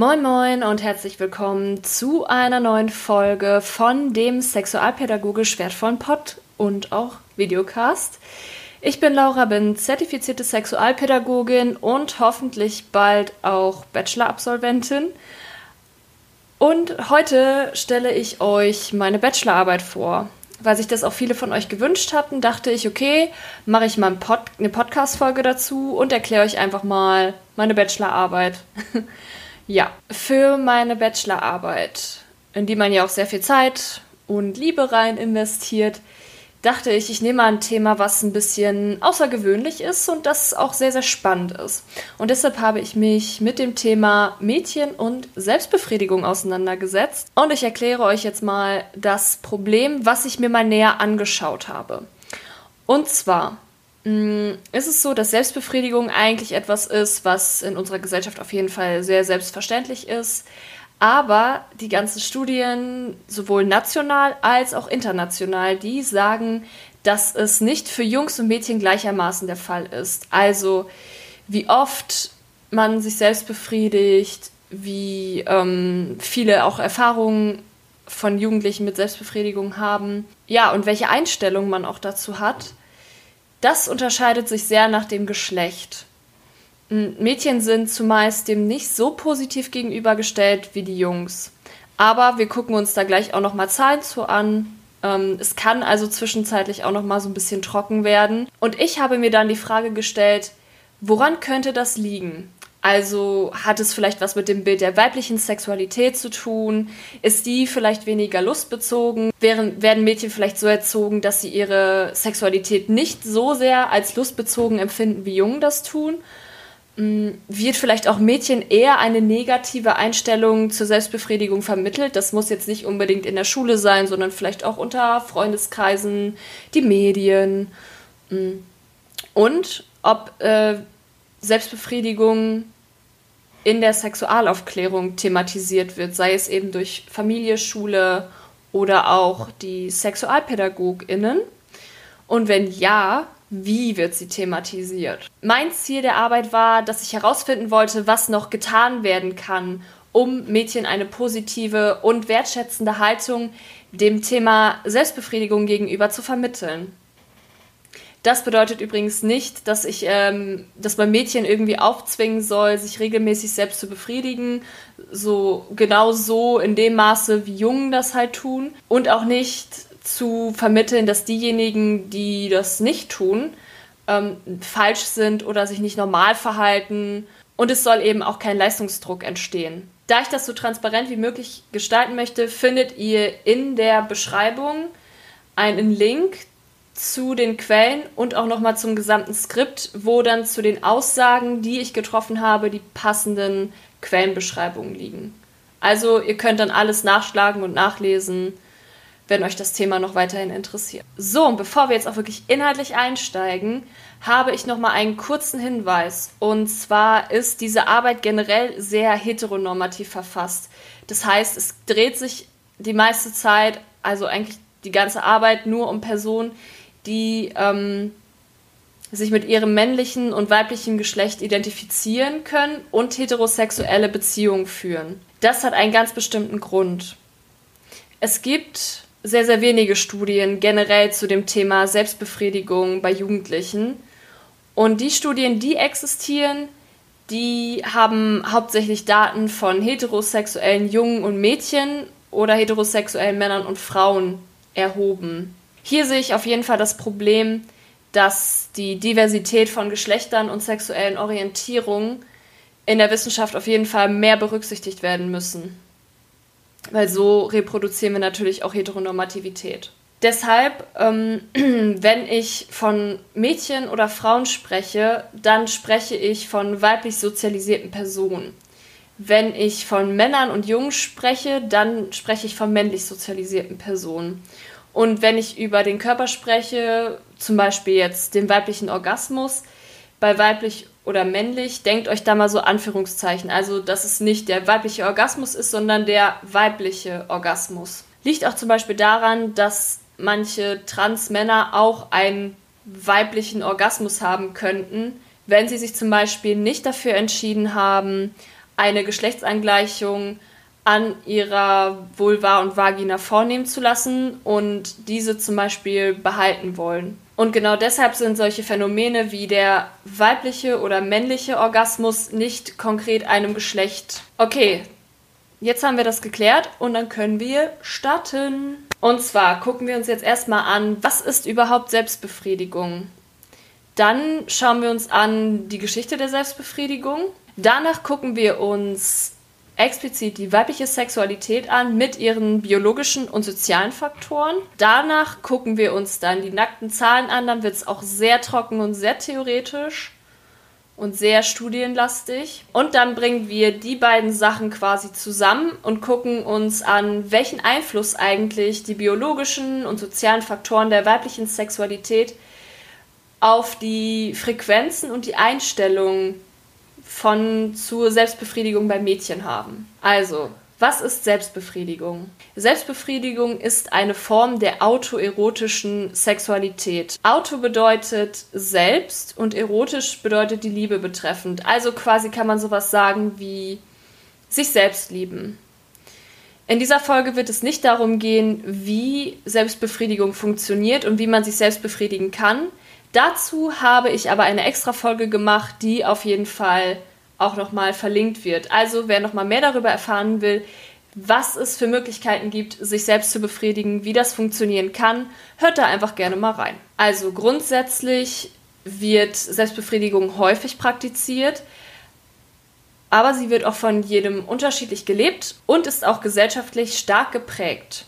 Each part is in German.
Moin Moin und herzlich willkommen zu einer neuen Folge von dem sexualpädagogisch wertvollen Pod und auch Videocast. Ich bin Laura, bin zertifizierte Sexualpädagogin und hoffentlich bald auch Bachelor-Absolventin. Und heute stelle ich euch meine Bachelorarbeit vor. Weil sich das auch viele von euch gewünscht hatten, dachte ich, okay, mache ich mal eine Podcast-Folge dazu und erkläre euch einfach mal meine Bachelorarbeit. Ja, für meine Bachelorarbeit, in die man ja auch sehr viel Zeit und Liebe rein investiert, dachte ich, ich nehme mal ein Thema, was ein bisschen außergewöhnlich ist und das auch sehr, sehr spannend ist. Und deshalb habe ich mich mit dem Thema Mädchen und Selbstbefriedigung auseinandergesetzt. Und ich erkläre euch jetzt mal das Problem, was ich mir mal näher angeschaut habe. Und zwar ist es so, dass Selbstbefriedigung eigentlich etwas ist, was in unserer Gesellschaft auf jeden Fall sehr selbstverständlich ist. Aber die ganzen Studien, sowohl national als auch international, die sagen, dass es nicht für Jungs und Mädchen gleichermaßen der Fall ist. Also wie oft man sich selbst befriedigt, wie ähm, viele auch Erfahrungen von Jugendlichen mit Selbstbefriedigung haben. Ja, und welche Einstellung man auch dazu hat. Das unterscheidet sich sehr nach dem Geschlecht. Mädchen sind zumeist dem nicht so positiv gegenübergestellt wie die Jungs. Aber wir gucken uns da gleich auch noch mal Zahlen zu an. Ähm, es kann also zwischenzeitlich auch noch mal so ein bisschen trocken werden. Und ich habe mir dann die Frage gestellt, woran könnte das liegen? Also hat es vielleicht was mit dem Bild der weiblichen Sexualität zu tun? Ist die vielleicht weniger lustbezogen? Wären, werden Mädchen vielleicht so erzogen, dass sie ihre Sexualität nicht so sehr als lustbezogen empfinden, wie Jungen das tun? Hm, wird vielleicht auch Mädchen eher eine negative Einstellung zur Selbstbefriedigung vermittelt? Das muss jetzt nicht unbedingt in der Schule sein, sondern vielleicht auch unter Freundeskreisen, die Medien. Hm. Und ob äh, Selbstbefriedigung in der Sexualaufklärung thematisiert wird, sei es eben durch Familie, Schule oder auch die SexualpädagogInnen? Und wenn ja, wie wird sie thematisiert? Mein Ziel der Arbeit war, dass ich herausfinden wollte, was noch getan werden kann, um Mädchen eine positive und wertschätzende Haltung dem Thema Selbstbefriedigung gegenüber zu vermitteln. Das bedeutet übrigens nicht, dass ich, ähm, dass man Mädchen irgendwie aufzwingen soll, sich regelmäßig selbst zu befriedigen. So genau so in dem Maße, wie Jungen das halt tun. Und auch nicht zu vermitteln, dass diejenigen, die das nicht tun, ähm, falsch sind oder sich nicht normal verhalten. Und es soll eben auch kein Leistungsdruck entstehen. Da ich das so transparent wie möglich gestalten möchte, findet ihr in der Beschreibung einen Link zu den Quellen und auch nochmal zum gesamten Skript, wo dann zu den Aussagen, die ich getroffen habe, die passenden Quellenbeschreibungen liegen. Also ihr könnt dann alles nachschlagen und nachlesen, wenn euch das Thema noch weiterhin interessiert. So, und bevor wir jetzt auch wirklich inhaltlich einsteigen, habe ich nochmal einen kurzen Hinweis. Und zwar ist diese Arbeit generell sehr heteronormativ verfasst. Das heißt, es dreht sich die meiste Zeit, also eigentlich die ganze Arbeit, nur um Personen, die ähm, sich mit ihrem männlichen und weiblichen Geschlecht identifizieren können und heterosexuelle Beziehungen führen. Das hat einen ganz bestimmten Grund. Es gibt sehr, sehr wenige Studien generell zu dem Thema Selbstbefriedigung bei Jugendlichen. Und die Studien, die existieren, die haben hauptsächlich Daten von heterosexuellen Jungen und Mädchen oder heterosexuellen Männern und Frauen erhoben. Hier sehe ich auf jeden Fall das Problem, dass die Diversität von Geschlechtern und sexuellen Orientierungen in der Wissenschaft auf jeden Fall mehr berücksichtigt werden müssen. Weil so reproduzieren wir natürlich auch Heteronormativität. Deshalb, ähm, wenn ich von Mädchen oder Frauen spreche, dann spreche ich von weiblich sozialisierten Personen. Wenn ich von Männern und Jungen spreche, dann spreche ich von männlich sozialisierten Personen. Und wenn ich über den Körper spreche, zum Beispiel jetzt den weiblichen Orgasmus, bei weiblich oder männlich, denkt euch da mal so Anführungszeichen. Also, dass es nicht der weibliche Orgasmus ist, sondern der weibliche Orgasmus. Liegt auch zum Beispiel daran, dass manche Transmänner auch einen weiblichen Orgasmus haben könnten, wenn sie sich zum Beispiel nicht dafür entschieden haben, eine Geschlechtsangleichung an ihrer Vulva und Vagina vornehmen zu lassen und diese zum Beispiel behalten wollen. Und genau deshalb sind solche Phänomene wie der weibliche oder männliche Orgasmus nicht konkret einem Geschlecht. Okay, jetzt haben wir das geklärt und dann können wir starten. Und zwar gucken wir uns jetzt erstmal an, was ist überhaupt Selbstbefriedigung? Dann schauen wir uns an die Geschichte der Selbstbefriedigung. Danach gucken wir uns explizit die weibliche Sexualität an mit ihren biologischen und sozialen Faktoren. Danach gucken wir uns dann die nackten Zahlen an, dann wird es auch sehr trocken und sehr theoretisch und sehr studienlastig. Und dann bringen wir die beiden Sachen quasi zusammen und gucken uns an, welchen Einfluss eigentlich die biologischen und sozialen Faktoren der weiblichen Sexualität auf die Frequenzen und die Einstellungen von zur Selbstbefriedigung bei Mädchen haben. Also, was ist Selbstbefriedigung? Selbstbefriedigung ist eine Form der autoerotischen Sexualität. Auto bedeutet selbst und erotisch bedeutet die Liebe betreffend. Also quasi kann man sowas sagen wie sich selbst lieben. In dieser Folge wird es nicht darum gehen, wie Selbstbefriedigung funktioniert und wie man sich selbst befriedigen kann. Dazu habe ich aber eine extra Folge gemacht, die auf jeden Fall auch nochmal verlinkt wird. Also wer nochmal mehr darüber erfahren will, was es für Möglichkeiten gibt, sich selbst zu befriedigen, wie das funktionieren kann, hört da einfach gerne mal rein. Also grundsätzlich wird Selbstbefriedigung häufig praktiziert, aber sie wird auch von jedem unterschiedlich gelebt und ist auch gesellschaftlich stark geprägt.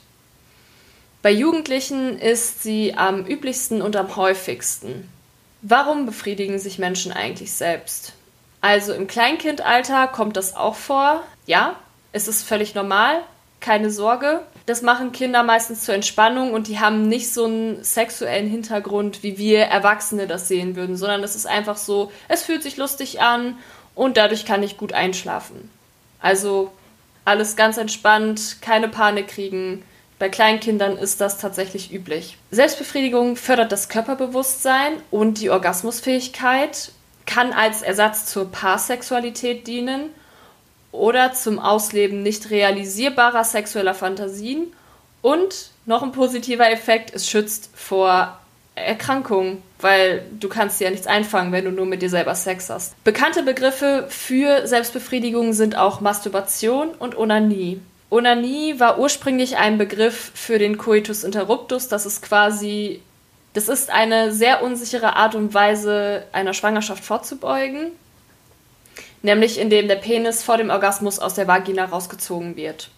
Bei Jugendlichen ist sie am üblichsten und am häufigsten. Warum befriedigen sich Menschen eigentlich selbst? Also im Kleinkindalter kommt das auch vor. Ja, es ist völlig normal, keine Sorge. Das machen Kinder meistens zur Entspannung und die haben nicht so einen sexuellen Hintergrund, wie wir Erwachsene das sehen würden, sondern es ist einfach so, es fühlt sich lustig an und dadurch kann ich gut einschlafen. Also alles ganz entspannt, keine Panik kriegen, bei Kleinkindern ist das tatsächlich üblich. Selbstbefriedigung fördert das Körperbewusstsein und die Orgasmusfähigkeit, kann als Ersatz zur Paarsexualität dienen oder zum Ausleben nicht realisierbarer sexueller Fantasien und noch ein positiver Effekt, es schützt vor Erkrankungen, weil du kannst dir ja nichts einfangen, wenn du nur mit dir selber Sex hast. Bekannte Begriffe für Selbstbefriedigung sind auch Masturbation und Onanie. Onanie war ursprünglich ein Begriff für den Coitus interruptus. Das ist quasi, das ist eine sehr unsichere Art und Weise, einer Schwangerschaft vorzubeugen. Nämlich indem der Penis vor dem Orgasmus aus der Vagina rausgezogen wird.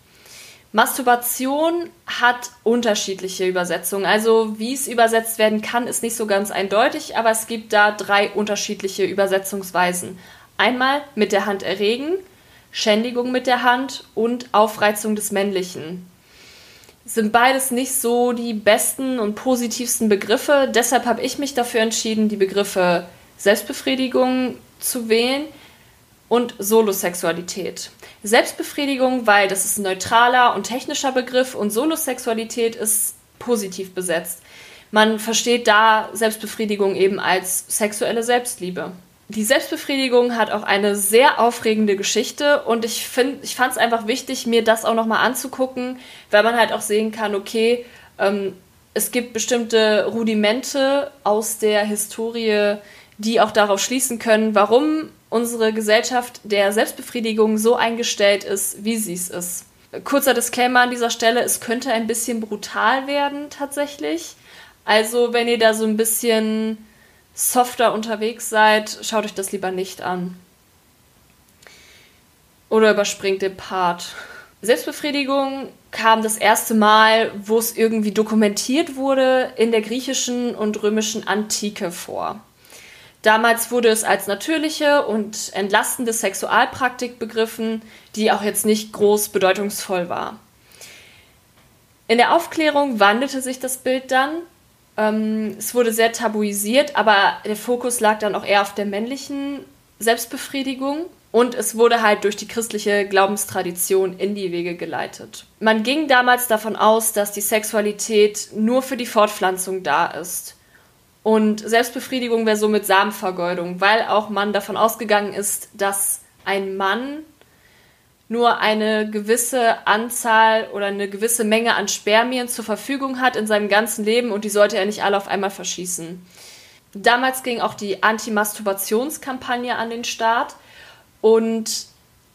Masturbation hat unterschiedliche Übersetzungen. Also wie es übersetzt werden kann, ist nicht so ganz eindeutig, aber es gibt da drei unterschiedliche Übersetzungsweisen. Einmal mit der Hand erregen, Schändigung mit der Hand und Aufreizung des Männlichen. Sind beides nicht so die besten und positivsten Begriffe. Deshalb habe ich mich dafür entschieden, die Begriffe Selbstbefriedigung zu wählen und Solosexualität. Selbstbefriedigung, weil das ist ein neutraler und technischer Begriff und Solosexualität ist positiv besetzt. Man versteht da Selbstbefriedigung eben als sexuelle Selbstliebe die Selbstbefriedigung hat auch eine sehr aufregende Geschichte und ich ich fand es einfach wichtig, mir das auch nochmal anzugucken, weil man halt auch sehen kann, okay, ähm, es gibt bestimmte Rudimente aus der Historie, die auch darauf schließen können, warum unsere Gesellschaft der Selbstbefriedigung so eingestellt ist, wie sie es ist. Kurzer Disclaimer an dieser Stelle, es könnte ein bisschen brutal werden tatsächlich. Also wenn ihr da so ein bisschen softer unterwegs seid, schaut euch das lieber nicht an. Oder überspringt den Part. Selbstbefriedigung kam das erste Mal, wo es irgendwie dokumentiert wurde, in der griechischen und römischen Antike vor. Damals wurde es als natürliche und entlastende Sexualpraktik begriffen, die auch jetzt nicht groß bedeutungsvoll war. In der Aufklärung wandelte sich das Bild dann ähm, es wurde sehr tabuisiert, aber der Fokus lag dann auch eher auf der männlichen Selbstbefriedigung. Und es wurde halt durch die christliche Glaubenstradition in die Wege geleitet. Man ging damals davon aus, dass die Sexualität nur für die Fortpflanzung da ist. Und Selbstbefriedigung wäre somit Samenvergeudung, weil auch man davon ausgegangen ist, dass ein Mann nur eine gewisse Anzahl oder eine gewisse Menge an Spermien zur Verfügung hat in seinem ganzen Leben und die sollte er nicht alle auf einmal verschießen. Damals ging auch die Anti-Masturbationskampagne an den Start und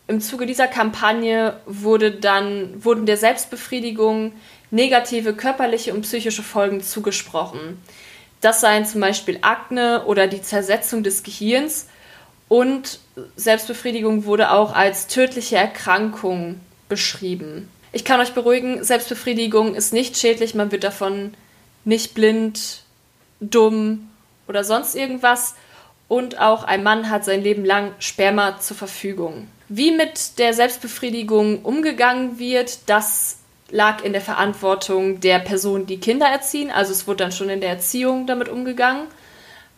im Zuge dieser Kampagne wurde dann, wurden der Selbstbefriedigung negative körperliche und psychische Folgen zugesprochen. Das seien zum Beispiel Akne oder die Zersetzung des Gehirns und Selbstbefriedigung wurde auch als tödliche Erkrankung beschrieben. Ich kann euch beruhigen, Selbstbefriedigung ist nicht schädlich, man wird davon nicht blind, dumm oder sonst irgendwas. Und auch ein Mann hat sein Leben lang Sperma zur Verfügung. Wie mit der Selbstbefriedigung umgegangen wird, das lag in der Verantwortung der Personen, die Kinder erziehen. Also es wurde dann schon in der Erziehung damit umgegangen.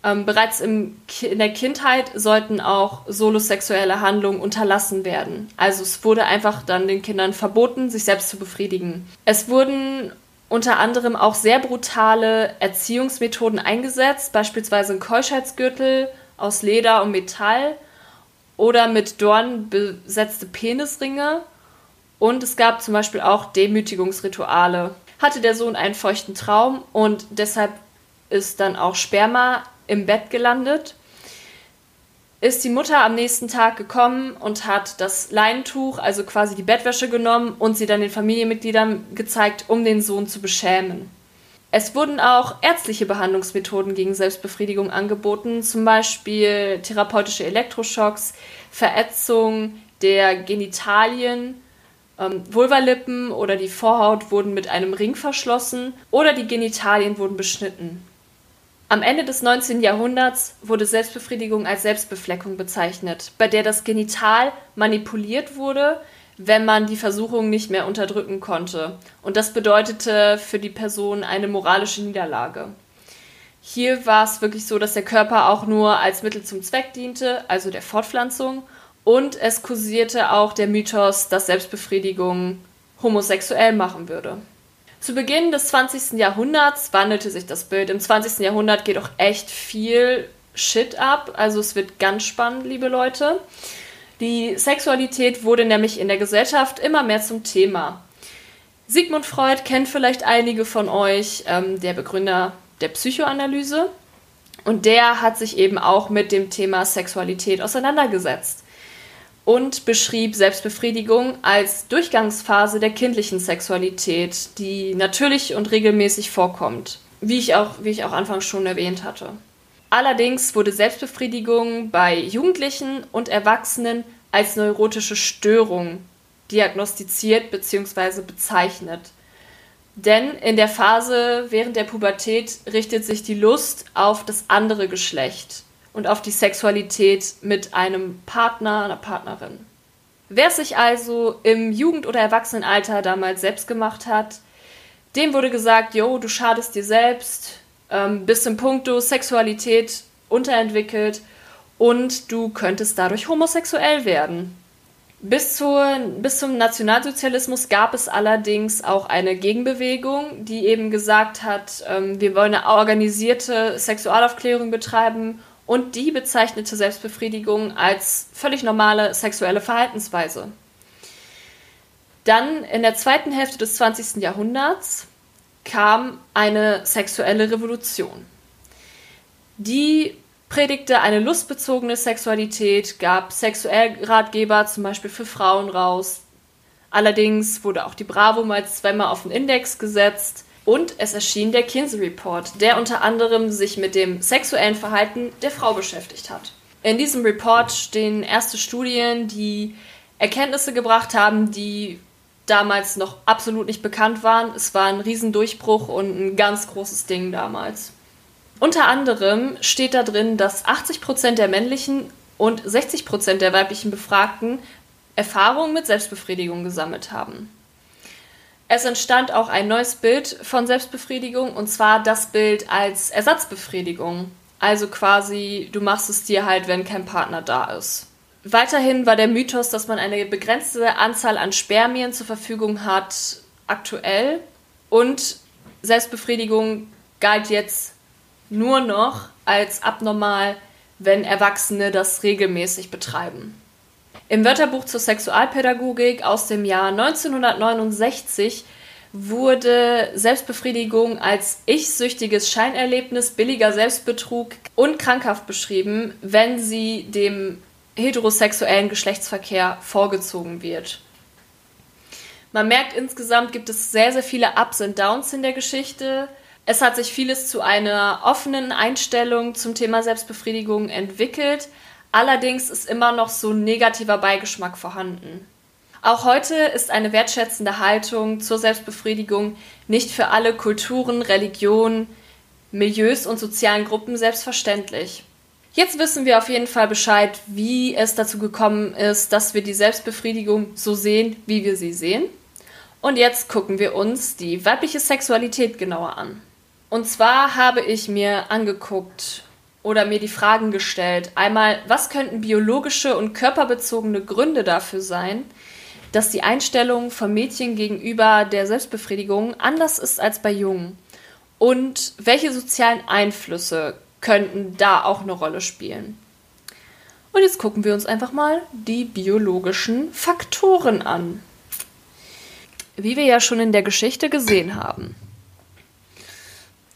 Ähm, bereits im, in der Kindheit sollten auch solosexuelle Handlungen unterlassen werden. Also es wurde einfach dann den Kindern verboten, sich selbst zu befriedigen. Es wurden unter anderem auch sehr brutale Erziehungsmethoden eingesetzt, beispielsweise ein Keuschheitsgürtel aus Leder und Metall oder mit Dornen besetzte Penisringe. Und es gab zum Beispiel auch Demütigungsrituale. Hatte der Sohn einen feuchten Traum und deshalb ist dann auch Sperma im Bett gelandet, ist die Mutter am nächsten Tag gekommen und hat das Leintuch, also quasi die Bettwäsche genommen und sie dann den Familienmitgliedern gezeigt, um den Sohn zu beschämen. Es wurden auch ärztliche Behandlungsmethoden gegen Selbstbefriedigung angeboten, zum Beispiel therapeutische Elektroschocks, Verätzung der Genitalien, ähm, Vulvalippen oder die Vorhaut wurden mit einem Ring verschlossen oder die Genitalien wurden beschnitten. Am Ende des 19. Jahrhunderts wurde Selbstbefriedigung als Selbstbefleckung bezeichnet, bei der das Genital manipuliert wurde, wenn man die Versuchung nicht mehr unterdrücken konnte. Und das bedeutete für die Person eine moralische Niederlage. Hier war es wirklich so, dass der Körper auch nur als Mittel zum Zweck diente, also der Fortpflanzung. Und es kursierte auch der Mythos, dass Selbstbefriedigung homosexuell machen würde. Zu Beginn des 20. Jahrhunderts wandelte sich das Bild. Im 20. Jahrhundert geht auch echt viel Shit ab. Also es wird ganz spannend, liebe Leute. Die Sexualität wurde nämlich in der Gesellschaft immer mehr zum Thema. Sigmund Freud kennt vielleicht einige von euch, ähm, der Begründer der Psychoanalyse. Und der hat sich eben auch mit dem Thema Sexualität auseinandergesetzt und beschrieb Selbstbefriedigung als Durchgangsphase der kindlichen Sexualität, die natürlich und regelmäßig vorkommt, wie ich auch, wie ich auch anfangs schon erwähnt hatte. Allerdings wurde Selbstbefriedigung bei Jugendlichen und Erwachsenen als neurotische Störung diagnostiziert bzw. bezeichnet. Denn in der Phase während der Pubertät richtet sich die Lust auf das andere Geschlecht und auf die Sexualität mit einem Partner, einer Partnerin. Wer sich also im Jugend- oder Erwachsenenalter damals selbst gemacht hat, dem wurde gesagt, jo, du schadest dir selbst, ähm, bist im Punkto Sexualität unterentwickelt und du könntest dadurch homosexuell werden. Bis, zur, bis zum Nationalsozialismus gab es allerdings auch eine Gegenbewegung, die eben gesagt hat, ähm, wir wollen eine organisierte Sexualaufklärung betreiben und die bezeichnete Selbstbefriedigung als völlig normale sexuelle Verhaltensweise. Dann in der zweiten Hälfte des 20. Jahrhunderts kam eine sexuelle Revolution. Die predigte eine lustbezogene Sexualität, gab Sexuellratgeber zum Beispiel für Frauen raus. Allerdings wurde auch die Bravo mal zweimal auf den Index gesetzt und es erschien der Kinsey Report, der unter anderem sich mit dem sexuellen Verhalten der Frau beschäftigt hat. In diesem Report stehen erste Studien, die Erkenntnisse gebracht haben, die damals noch absolut nicht bekannt waren. Es war ein Riesendurchbruch und ein ganz großes Ding damals. Unter anderem steht da drin, dass 80% der männlichen und 60% der weiblichen Befragten Erfahrungen mit Selbstbefriedigung gesammelt haben. Es entstand auch ein neues Bild von Selbstbefriedigung und zwar das Bild als Ersatzbefriedigung. Also quasi, du machst es dir halt, wenn kein Partner da ist. Weiterhin war der Mythos, dass man eine begrenzte Anzahl an Spermien zur Verfügung hat, aktuell. Und Selbstbefriedigung galt jetzt nur noch als abnormal, wenn Erwachsene das regelmäßig betreiben. Im Wörterbuch zur Sexualpädagogik aus dem Jahr 1969 wurde Selbstbefriedigung als ich-süchtiges Scheinerlebnis, billiger Selbstbetrug und krankhaft beschrieben, wenn sie dem heterosexuellen Geschlechtsverkehr vorgezogen wird. Man merkt insgesamt gibt es sehr, sehr viele Ups und Downs in der Geschichte. Es hat sich vieles zu einer offenen Einstellung zum Thema Selbstbefriedigung entwickelt. Allerdings ist immer noch so ein negativer Beigeschmack vorhanden. Auch heute ist eine wertschätzende Haltung zur Selbstbefriedigung nicht für alle Kulturen, Religionen, Milieus und sozialen Gruppen selbstverständlich. Jetzt wissen wir auf jeden Fall Bescheid, wie es dazu gekommen ist, dass wir die Selbstbefriedigung so sehen, wie wir sie sehen. Und jetzt gucken wir uns die weibliche Sexualität genauer an. Und zwar habe ich mir angeguckt oder mir die Fragen gestellt. Einmal, was könnten biologische und körperbezogene Gründe dafür sein, dass die Einstellung von Mädchen gegenüber der Selbstbefriedigung anders ist als bei Jungen? Und welche sozialen Einflüsse könnten da auch eine Rolle spielen? Und jetzt gucken wir uns einfach mal die biologischen Faktoren an. Wie wir ja schon in der Geschichte gesehen haben,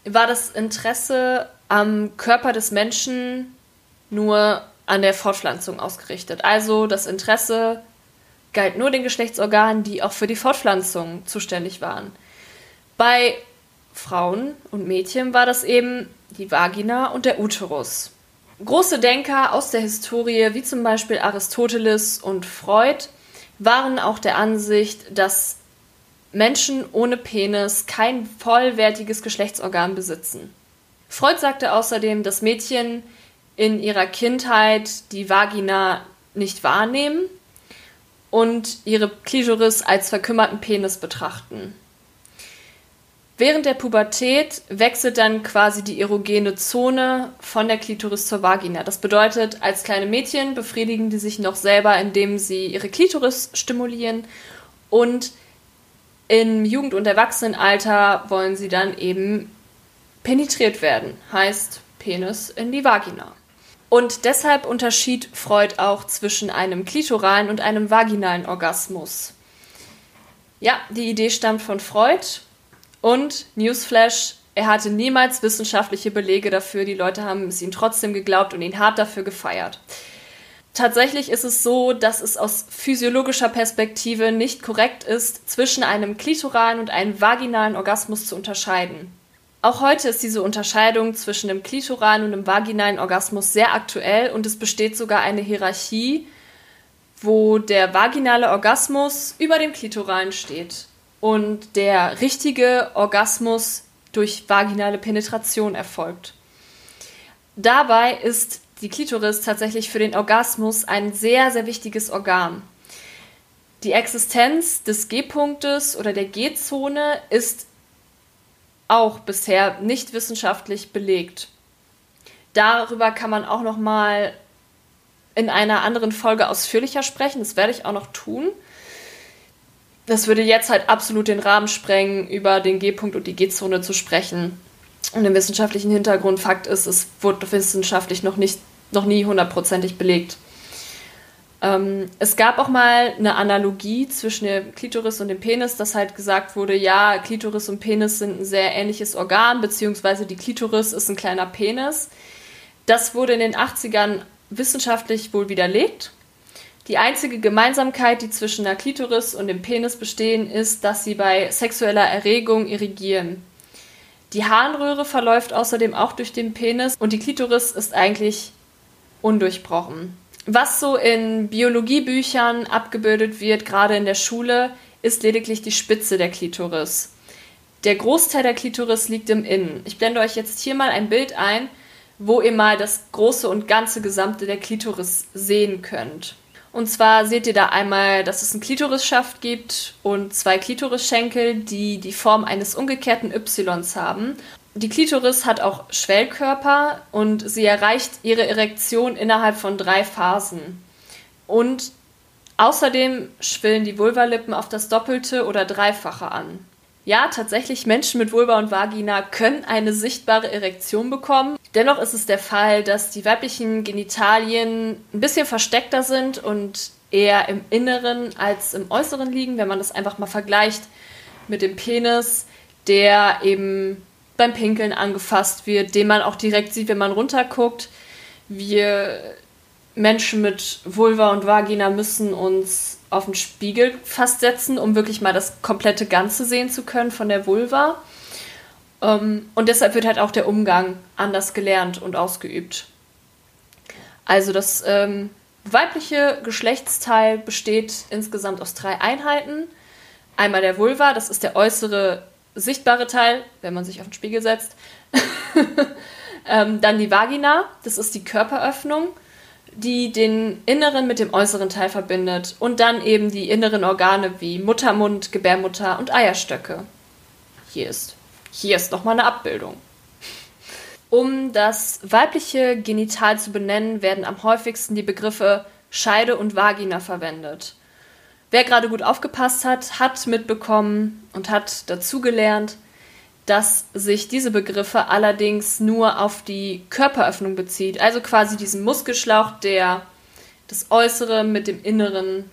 war das Interesse am Körper des Menschen nur an der Fortpflanzung ausgerichtet. Also das Interesse galt nur den Geschlechtsorganen, die auch für die Fortpflanzung zuständig waren. Bei Frauen und Mädchen war das eben die Vagina und der Uterus. Große Denker aus der Historie, wie zum Beispiel Aristoteles und Freud, waren auch der Ansicht, dass Menschen ohne Penis kein vollwertiges Geschlechtsorgan besitzen. Freud sagte außerdem, dass Mädchen in ihrer Kindheit die Vagina nicht wahrnehmen und ihre Klitoris als verkümmerten Penis betrachten. Während der Pubertät wechselt dann quasi die erogene Zone von der Klitoris zur Vagina. Das bedeutet, als kleine Mädchen befriedigen die sich noch selber, indem sie ihre Klitoris stimulieren und im Jugend- und Erwachsenenalter wollen sie dann eben penetriert werden, heißt Penis in die Vagina. Und deshalb unterschied Freud auch zwischen einem klitoralen und einem vaginalen Orgasmus. Ja, die Idee stammt von Freud und Newsflash, er hatte niemals wissenschaftliche Belege dafür, die Leute haben es ihm trotzdem geglaubt und ihn hart dafür gefeiert. Tatsächlich ist es so, dass es aus physiologischer Perspektive nicht korrekt ist, zwischen einem klitoralen und einem vaginalen Orgasmus zu unterscheiden. Auch heute ist diese Unterscheidung zwischen dem klitoralen und dem vaginalen Orgasmus sehr aktuell und es besteht sogar eine Hierarchie, wo der vaginale Orgasmus über dem klitoralen steht und der richtige Orgasmus durch vaginale Penetration erfolgt. Dabei ist die Klitoris tatsächlich für den Orgasmus ein sehr, sehr wichtiges Organ. Die Existenz des G-Punktes oder der G-Zone ist auch bisher nicht wissenschaftlich belegt. Darüber kann man auch noch mal in einer anderen Folge ausführlicher sprechen. Das werde ich auch noch tun. Das würde jetzt halt absolut den Rahmen sprengen, über den G-Punkt und die G-Zone zu sprechen. Und den wissenschaftlichen Hintergrund, Fakt ist, es wurde wissenschaftlich noch nicht, noch nie hundertprozentig belegt. Ähm, es gab auch mal eine Analogie zwischen der Klitoris und dem Penis, dass halt gesagt wurde, ja, Klitoris und Penis sind ein sehr ähnliches Organ, beziehungsweise die Klitoris ist ein kleiner Penis. Das wurde in den 80ern wissenschaftlich wohl widerlegt. Die einzige Gemeinsamkeit, die zwischen der Klitoris und dem Penis bestehen, ist, dass sie bei sexueller Erregung irrigieren. Die Harnröhre verläuft außerdem auch durch den Penis und die Klitoris ist eigentlich undurchbrochen. Was so in Biologiebüchern abgebildet wird, gerade in der Schule, ist lediglich die Spitze der Klitoris. Der Großteil der Klitoris liegt im Innen. Ich blende euch jetzt hier mal ein Bild ein, wo ihr mal das große und ganze Gesamte der Klitoris sehen könnt. Und zwar seht ihr da einmal, dass es einen Klitorisschaft gibt und zwei Klitorisschenkel, die die Form eines umgekehrten Ys haben. Die Klitoris hat auch Schwellkörper und sie erreicht ihre Erektion innerhalb von drei Phasen. Und außerdem schwillen die Vulvalippen auf das Doppelte oder Dreifache an. Ja, tatsächlich, Menschen mit Vulva und Vagina können eine sichtbare Erektion bekommen. Dennoch ist es der Fall, dass die weiblichen Genitalien ein bisschen versteckter sind und eher im Inneren als im Äußeren liegen, wenn man das einfach mal vergleicht mit dem Penis, der eben beim Pinkeln angefasst wird, den man auch direkt sieht, wenn man runterguckt. Wir Menschen mit Vulva und Vagina müssen uns auf den Spiegel fast setzen, um wirklich mal das komplette Ganze sehen zu können von der Vulva. Ähm, und deshalb wird halt auch der Umgang anders gelernt und ausgeübt. Also das ähm, weibliche Geschlechtsteil besteht insgesamt aus drei Einheiten. Einmal der Vulva, das ist der äußere sichtbare Teil, wenn man sich auf den Spiegel setzt. ähm, dann die Vagina, das ist die Körperöffnung, die den inneren mit dem äußeren Teil verbindet. Und dann eben die inneren Organe wie Muttermund, Gebärmutter und Eierstöcke. Hier ist, hier ist nochmal eine Abbildung. Um das weibliche Genital zu benennen, werden am häufigsten die Begriffe Scheide und Vagina verwendet. Wer gerade gut aufgepasst hat, hat mitbekommen und hat dazugelernt, dass sich diese Begriffe allerdings nur auf die Körperöffnung bezieht, also quasi diesen Muskelschlauch, der das Äußere mit dem Inneren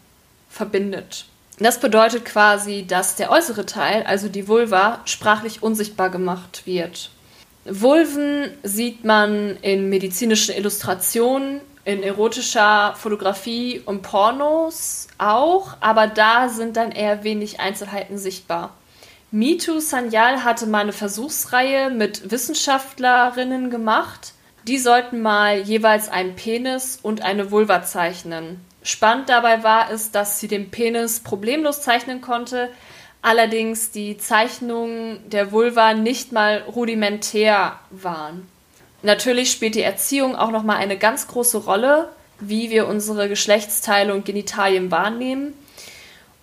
verbindet. Das bedeutet quasi, dass der äußere Teil, also die Vulva, sprachlich unsichtbar gemacht wird. Vulven sieht man in medizinischen Illustrationen, in erotischer Fotografie und Pornos auch, aber da sind dann eher wenig Einzelheiten sichtbar. Mitu Sanyal hatte mal eine Versuchsreihe mit Wissenschaftlerinnen gemacht. Die sollten mal jeweils einen Penis und eine Vulva zeichnen. Spannend dabei war es, dass sie den Penis problemlos zeichnen konnte, allerdings die Zeichnungen der Vulva nicht mal rudimentär waren. Natürlich spielt die Erziehung auch noch mal eine ganz große Rolle, wie wir unsere Geschlechtsteile und Genitalien wahrnehmen.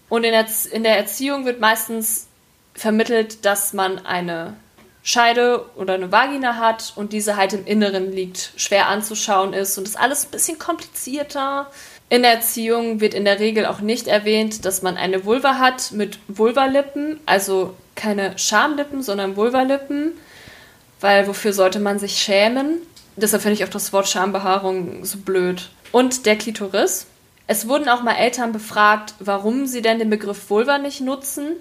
Und in der, in der Erziehung wird meistens vermittelt, dass man eine Scheide oder eine Vagina hat und diese halt im Inneren liegt, schwer anzuschauen ist und ist alles ein bisschen komplizierter. In der Erziehung wird in der Regel auch nicht erwähnt, dass man eine Vulva hat mit Vulvalippen, also keine Schamlippen, sondern Vulvalippen, weil wofür sollte man sich schämen? Deshalb finde ich auch das Wort Schambehaarung so blöd. Und der Klitoris. Es wurden auch mal Eltern befragt, warum sie denn den Begriff Vulva nicht nutzen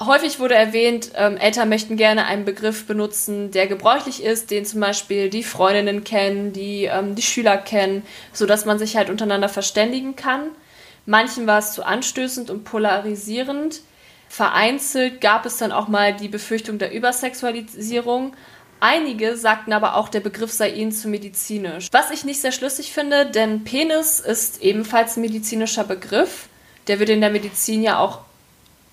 häufig wurde erwähnt, ähm, Eltern möchten gerne einen Begriff benutzen, der gebräuchlich ist, den zum Beispiel die Freundinnen kennen, die ähm, die Schüler kennen, sodass man sich halt untereinander verständigen kann. Manchen war es zu anstößend und polarisierend. Vereinzelt gab es dann auch mal die Befürchtung der Übersexualisierung. Einige sagten aber auch, der Begriff sei ihnen zu medizinisch. Was ich nicht sehr schlüssig finde, denn Penis ist ebenfalls ein medizinischer Begriff. Der wird in der Medizin ja auch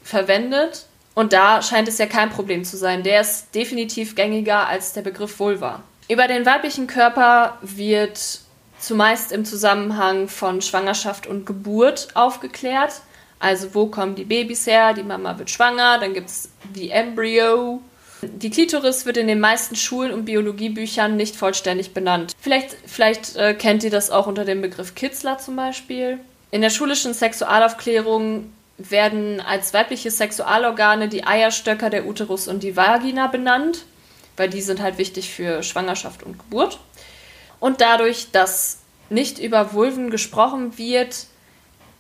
verwendet. Und da scheint es ja kein Problem zu sein. Der ist definitiv gängiger als der Begriff Vulva. Über den weiblichen Körper wird zumeist im Zusammenhang von Schwangerschaft und Geburt aufgeklärt. Also wo kommen die Babys her? Die Mama wird schwanger, dann gibt es die Embryo. Die Klitoris wird in den meisten Schulen und Biologiebüchern nicht vollständig benannt. Vielleicht, vielleicht äh, kennt ihr das auch unter dem Begriff Kitzler zum Beispiel. In der schulischen Sexualaufklärung werden als weibliche Sexualorgane die Eierstöcker, der Uterus und die Vagina benannt, weil die sind halt wichtig für Schwangerschaft und Geburt. Und dadurch, dass nicht über Vulven gesprochen wird,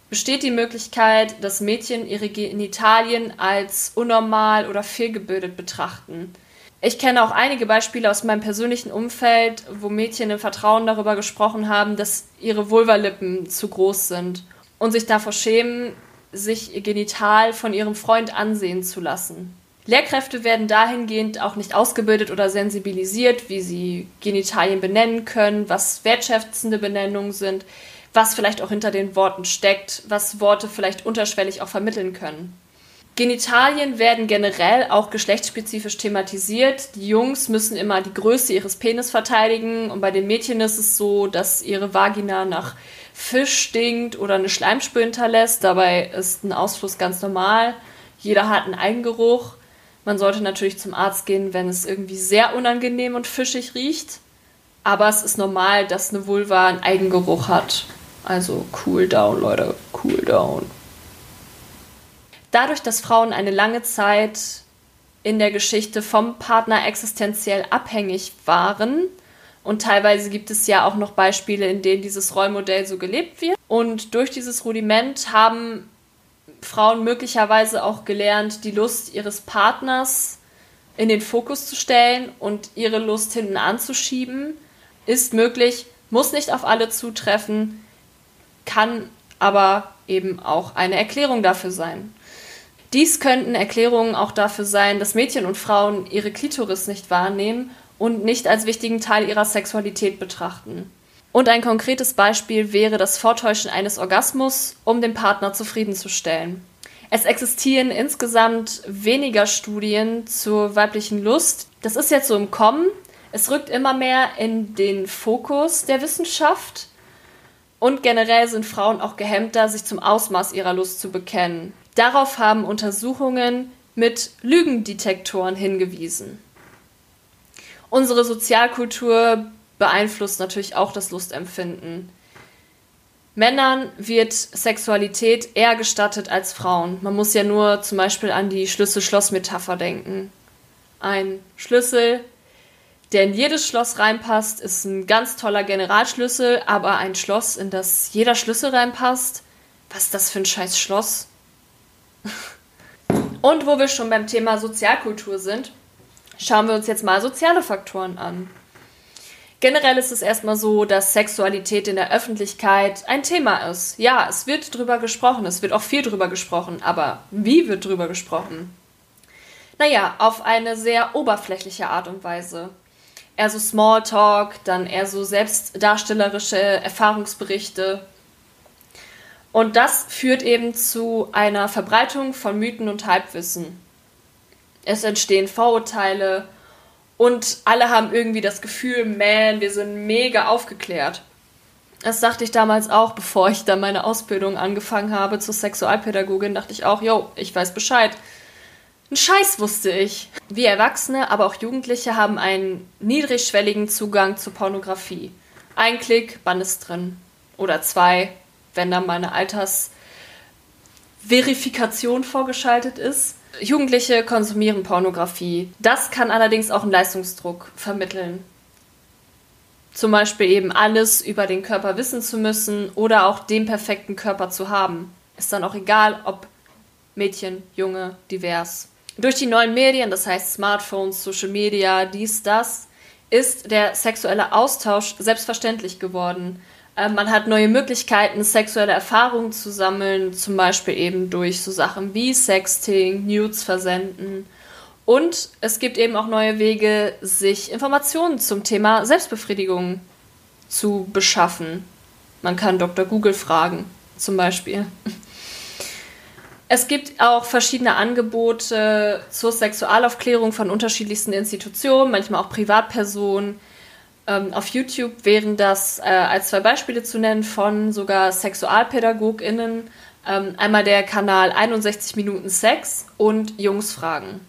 besteht die Möglichkeit, dass Mädchen ihre Genitalien als unnormal oder fehlgebildet betrachten. Ich kenne auch einige Beispiele aus meinem persönlichen Umfeld, wo Mädchen im Vertrauen darüber gesprochen haben, dass ihre Vulvalippen zu groß sind und sich davor schämen, sich ihr Genital von ihrem Freund ansehen zu lassen. Lehrkräfte werden dahingehend auch nicht ausgebildet oder sensibilisiert, wie sie Genitalien benennen können, was wertschätzende Benennungen sind, was vielleicht auch hinter den Worten steckt, was Worte vielleicht unterschwellig auch vermitteln können. Genitalien werden generell auch geschlechtsspezifisch thematisiert. Die Jungs müssen immer die Größe ihres Penis verteidigen und bei den Mädchen ist es so, dass ihre Vagina nach Fisch stinkt oder eine Schleimspur hinterlässt. Dabei ist ein Ausfluss ganz normal. Jeder hat einen Eigengeruch. Man sollte natürlich zum Arzt gehen, wenn es irgendwie sehr unangenehm und fischig riecht. Aber es ist normal, dass eine Vulva einen Eigengeruch hat. Also cool down, Leute, cool down. Dadurch, dass Frauen eine lange Zeit in der Geschichte vom Partner existenziell abhängig waren, Und teilweise gibt es ja auch noch Beispiele, in denen dieses Rollmodell so gelebt wird. Und durch dieses Rudiment haben Frauen möglicherweise auch gelernt, die Lust ihres Partners in den Fokus zu stellen und ihre Lust hinten anzuschieben. Ist möglich, muss nicht auf alle zutreffen, kann aber eben auch eine Erklärung dafür sein. Dies könnten Erklärungen auch dafür sein, dass Mädchen und Frauen ihre Klitoris nicht wahrnehmen und nicht als wichtigen Teil ihrer Sexualität betrachten. Und ein konkretes Beispiel wäre das Vortäuschen eines Orgasmus, um den Partner zufriedenzustellen. Es existieren insgesamt weniger Studien zur weiblichen Lust. Das ist jetzt so im Kommen. Es rückt immer mehr in den Fokus der Wissenschaft. Und generell sind Frauen auch gehemmter, sich zum Ausmaß ihrer Lust zu bekennen. Darauf haben Untersuchungen mit Lügendetektoren hingewiesen. Unsere Sozialkultur beeinflusst natürlich auch das Lustempfinden. Männern wird Sexualität eher gestattet als Frauen. Man muss ja nur zum Beispiel an die Schlüssel-Schloss-Metapher denken. Ein Schlüssel, der in jedes Schloss reinpasst, ist ein ganz toller Generalschlüssel, aber ein Schloss, in das jeder Schlüssel reinpasst, was ist das für ein scheiß Schloss? Und wo wir schon beim Thema Sozialkultur sind, Schauen wir uns jetzt mal soziale Faktoren an. Generell ist es erstmal so, dass Sexualität in der Öffentlichkeit ein Thema ist. Ja, es wird drüber gesprochen, es wird auch viel drüber gesprochen, aber wie wird drüber gesprochen? Naja, auf eine sehr oberflächliche Art und Weise. Eher so Smalltalk, dann eher so selbstdarstellerische Erfahrungsberichte. Und das führt eben zu einer Verbreitung von Mythen und Halbwissen es entstehen Vorurteile und alle haben irgendwie das Gefühl, man, wir sind mega aufgeklärt. Das dachte ich damals auch, bevor ich dann meine Ausbildung angefangen habe zur Sexualpädagogin, dachte ich auch, yo, ich weiß Bescheid. Ein Scheiß wusste ich. Wir Erwachsene, aber auch Jugendliche haben einen niedrigschwelligen Zugang zu Pornografie. Ein Klick, Band ist drin. Oder zwei, wenn dann meine Altersverifikation vorgeschaltet ist. Jugendliche konsumieren Pornografie. Das kann allerdings auch einen Leistungsdruck vermitteln. Zum Beispiel eben alles über den Körper wissen zu müssen oder auch den perfekten Körper zu haben. Ist dann auch egal, ob Mädchen, Junge, divers. Durch die neuen Medien, das heißt Smartphones, Social Media, dies, das, ist der sexuelle Austausch selbstverständlich geworden. Ähm, man hat neue Möglichkeiten, sexuelle Erfahrungen zu sammeln, zum Beispiel eben durch so Sachen wie Sexting, Nudes versenden. Und es gibt eben auch neue Wege, sich Informationen zum Thema Selbstbefriedigung zu beschaffen. Man kann Dr. Google fragen, zum Beispiel. Es gibt auch verschiedene Angebote zur Sexualaufklärung von unterschiedlichsten Institutionen, manchmal auch Privatpersonen. Ähm, auf YouTube wären das äh, als zwei Beispiele zu nennen von sogar SexualpädagogInnen. Ähm, einmal der Kanal 61 Minuten Sex und Jungsfragen.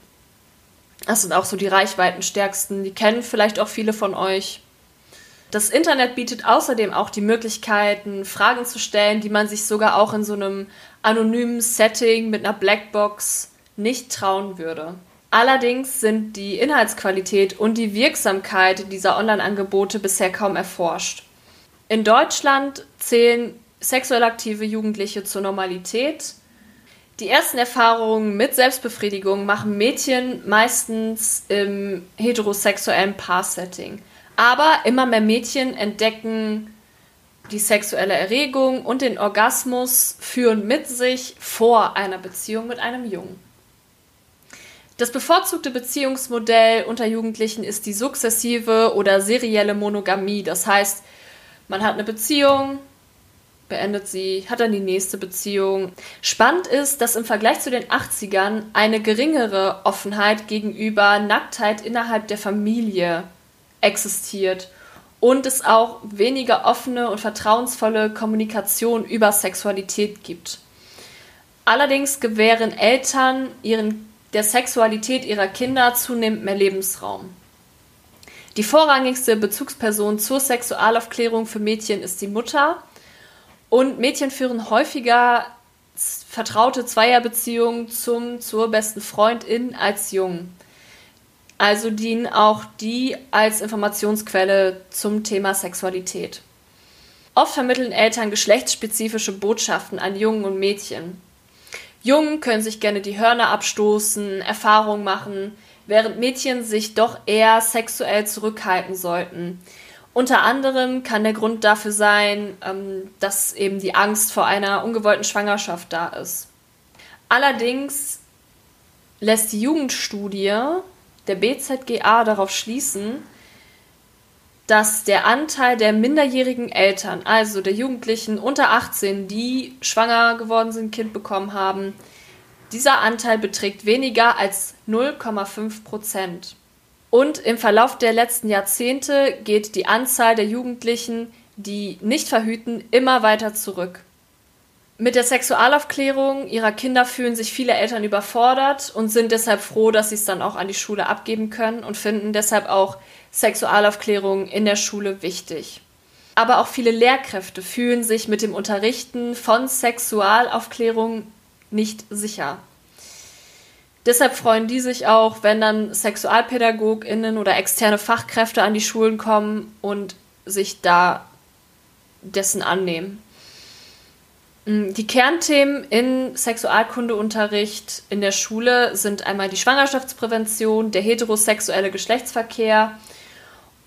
Das sind auch so die reichweitenstärksten. Die kennen vielleicht auch viele von euch. Das Internet bietet außerdem auch die Möglichkeiten, Fragen zu stellen, die man sich sogar auch in so einem anonymen Setting mit einer Blackbox nicht trauen würde. Allerdings sind die Inhaltsqualität und die Wirksamkeit dieser Online-Angebote bisher kaum erforscht. In Deutschland zählen sexuell aktive Jugendliche zur Normalität. Die ersten Erfahrungen mit Selbstbefriedigung machen Mädchen meistens im heterosexuellen Paar-Setting. Aber immer mehr Mädchen entdecken die sexuelle Erregung und den Orgasmus führen mit sich vor einer Beziehung mit einem Jungen. Das bevorzugte Beziehungsmodell unter Jugendlichen ist die sukzessive oder serielle Monogamie. Das heißt, man hat eine Beziehung, beendet sie, hat dann die nächste Beziehung. Spannend ist, dass im Vergleich zu den 80ern eine geringere Offenheit gegenüber Nacktheit innerhalb der Familie existiert und es auch weniger offene und vertrauensvolle Kommunikation über Sexualität gibt. Allerdings gewähren Eltern ihren der Sexualität ihrer Kinder zunehmend mehr Lebensraum. Die vorrangigste Bezugsperson zur Sexualaufklärung für Mädchen ist die Mutter und Mädchen führen häufiger vertraute Zweierbeziehungen zum zur besten Freundin als Jungen. Also dienen auch die als Informationsquelle zum Thema Sexualität. Oft vermitteln Eltern geschlechtsspezifische Botschaften an Jungen und Mädchen. Jungen können sich gerne die Hörner abstoßen, Erfahrungen machen, während Mädchen sich doch eher sexuell zurückhalten sollten. Unter anderem kann der Grund dafür sein, ähm, dass eben die Angst vor einer ungewollten Schwangerschaft da ist. Allerdings lässt die Jugendstudie der BZGA darauf schließen, dass der Anteil der minderjährigen Eltern, also der Jugendlichen unter 18, die schwanger geworden sind, Kind bekommen haben, dieser Anteil beträgt weniger als 0,5 Prozent. Und im Verlauf der letzten Jahrzehnte geht die Anzahl der Jugendlichen, die nicht verhüten, immer weiter zurück. Mit der Sexualaufklärung ihrer Kinder fühlen sich viele Eltern überfordert und sind deshalb froh, dass sie es dann auch an die Schule abgeben können und finden deshalb auch Sexualaufklärung in der Schule wichtig. Aber auch viele Lehrkräfte fühlen sich mit dem Unterrichten von Sexualaufklärung nicht sicher. Deshalb freuen die sich auch, wenn dann SexualpädagogInnen oder externe Fachkräfte an die Schulen kommen und sich da dessen annehmen. Mm, die Kernthemen in Sexualkundeunterricht in der Schule sind einmal die Schwangerschaftsprävention, der heterosexuelle Geschlechtsverkehr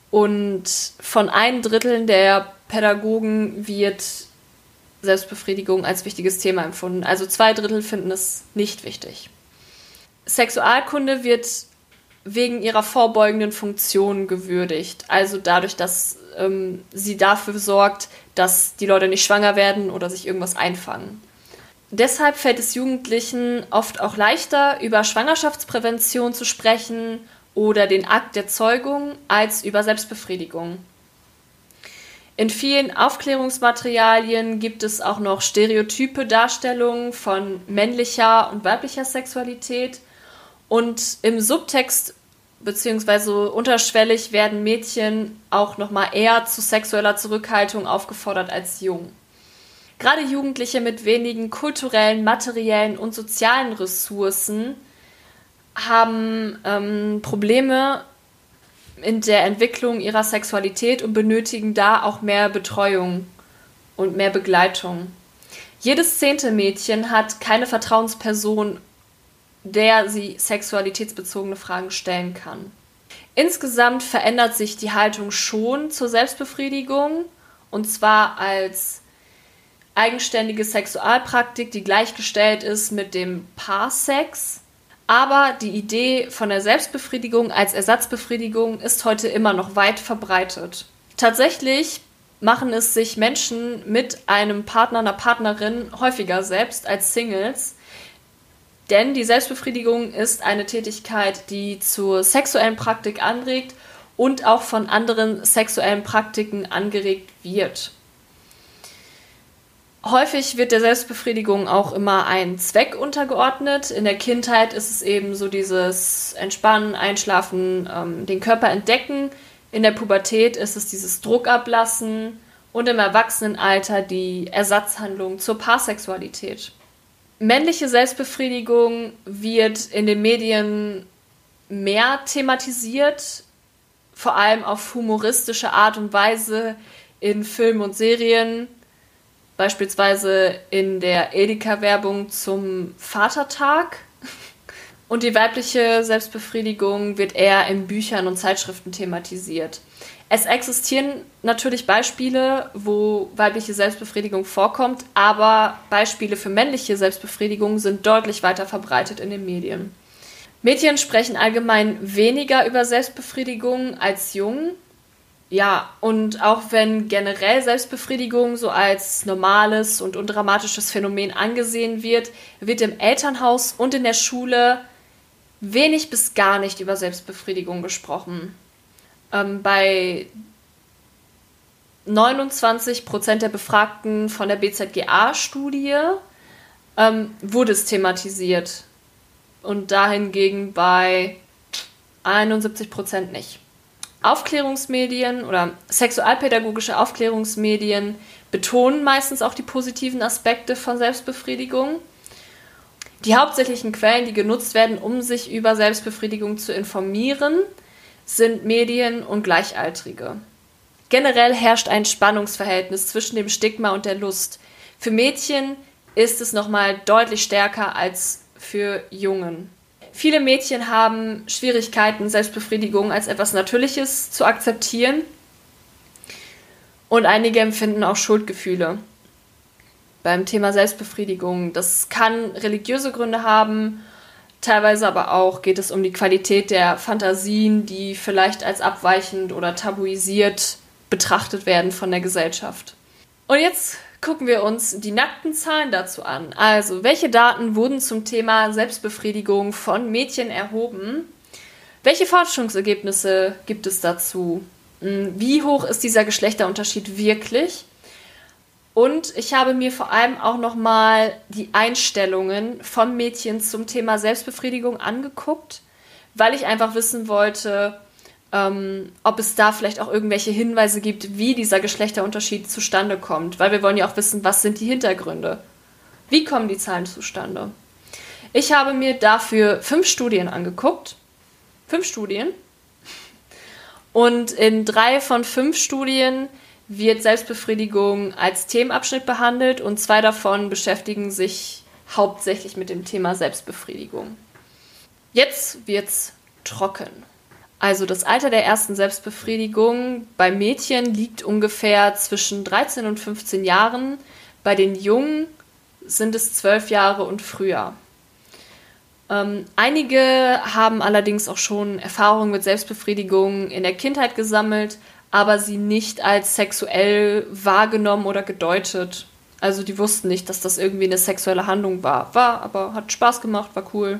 und von ein Drittel der Pädagogen wird Selbstbefriedigung als wichtiges Thema empfunden. Also zwei Drittel finden es nicht wichtig. Sexualkunde wird wegen ihrer vorbeugenden Funktion gewürdigt. Also dadurch, dass ähm, sie dafür sorgt, dass die Leute nicht schwanger werden oder sich irgendwas einfangen. Deshalb fällt es Jugendlichen oft auch leichter, über Schwangerschaftsprävention zu sprechen oder den Akt der Zeugung als über Selbstbefriedigung. In vielen Aufklärungsmaterialien gibt es auch noch stereotype Darstellungen von männlicher und weiblicher Sexualität und im Subtext beziehungsweise unterschwellig werden Mädchen auch noch mal eher zu sexueller Zurückhaltung aufgefordert als Jungen. Gerade Jugendliche mit wenigen kulturellen, materiellen und sozialen Ressourcen haben ähm, Probleme in der Entwicklung ihrer Sexualität und benötigen da auch mehr Betreuung und mehr Begleitung. Jedes zehnte Mädchen hat keine Vertrauensperson der sie sexualitätsbezogene Fragen stellen kann. Insgesamt verändert sich die Haltung schon zur Selbstbefriedigung und zwar als eigenständige Sexualpraktik, die gleichgestellt ist mit dem Paarsex. Aber die Idee von der Selbstbefriedigung als Ersatzbefriedigung ist heute immer noch weit verbreitet. Tatsächlich machen es sich Menschen mit einem Partner, einer Partnerin häufiger selbst als Singles, denn die Selbstbefriedigung ist eine Tätigkeit, die zur sexuellen Praktik anregt und auch von anderen sexuellen Praktiken angeregt wird. Häufig wird der Selbstbefriedigung auch immer ein Zweck untergeordnet. In der Kindheit ist es eben so dieses Entspannen, Einschlafen, ähm, den Körper entdecken. In der Pubertät ist es dieses Druck ablassen und im Erwachsenenalter die Ersatzhandlung zur Paarsexualität männliche Selbstbefriedigung wird in den Medien mehr thematisiert, vor allem auf humoristische Art und Weise in Filmen und Serien, beispielsweise in der Edeka-Werbung zum Vatertag. Und die weibliche Selbstbefriedigung wird eher in Büchern und Zeitschriften thematisiert. Es existieren natürlich Beispiele, wo weibliche Selbstbefriedigung vorkommt, aber Beispiele für männliche Selbstbefriedigung sind deutlich weiter verbreitet in den Medien. Mädchen sprechen allgemein weniger über Selbstbefriedigung als Jungen. Ja, und auch wenn generell Selbstbefriedigung so als normales und undramatisches Phänomen angesehen wird, wird im Elternhaus und in der Schule wenig bis gar nicht über Selbstbefriedigung gesprochen. Ähm, bei 29 Prozent der Befragten von der BZGA-Studie ähm, wurde es thematisiert. Und dahingegen bei 71 Prozent nicht. Aufklärungsmedien oder sexualpädagogische Aufklärungsmedien betonen meistens auch die positiven Aspekte von Selbstbefriedigung. Die hauptsächlichen Quellen, die genutzt werden, um sich über Selbstbefriedigung zu informieren, sind Medien und Gleichaltrige. Generell herrscht ein Spannungsverhältnis zwischen dem Stigma und der Lust. Für Mädchen ist es nochmal deutlich stärker als für Jungen. Viele Mädchen haben Schwierigkeiten, Selbstbefriedigung als etwas Natürliches zu akzeptieren. Und einige empfinden auch Schuldgefühle beim Thema Selbstbefriedigung. Das kann religiöse Gründe haben, teilweise aber auch geht es um die Qualität der Fantasien, die vielleicht als abweichend oder tabuisiert betrachtet werden von der Gesellschaft. Und jetzt gucken wir uns die nackten Zahlen dazu an. Also, welche Daten wurden zum Thema Selbstbefriedigung von Mädchen erhoben? Welche Forschungsergebnisse gibt es dazu? Hm, wie hoch ist dieser Geschlechterunterschied wirklich? Und ich habe mir vor allem auch nochmal die Einstellungen von Mädchen zum Thema Selbstbefriedigung angeguckt, weil ich einfach wissen wollte, ähm, ob es da vielleicht auch irgendwelche Hinweise gibt, wie dieser Geschlechterunterschied zustande kommt. Weil wir wollen ja auch wissen, was sind die Hintergründe? Wie kommen die Zahlen zustande? Ich habe mir dafür fünf Studien angeguckt. Fünf Studien. Und in drei von fünf Studien wird Selbstbefriedigung als Themenabschnitt behandelt und zwei davon beschäftigen sich hauptsächlich mit dem Thema Selbstbefriedigung. Jetzt wird's trocken. Also das Alter der ersten Selbstbefriedigung bei Mädchen liegt ungefähr zwischen 13 und 15 Jahren. Bei den Jungen sind es 12 Jahre und früher. Ähm, einige haben allerdings auch schon Erfahrungen mit Selbstbefriedigung in der Kindheit gesammelt, aber sie nicht als sexuell wahrgenommen oder gedeutet. Also die wussten nicht, dass das irgendwie eine sexuelle Handlung war. War, aber hat Spaß gemacht, war cool.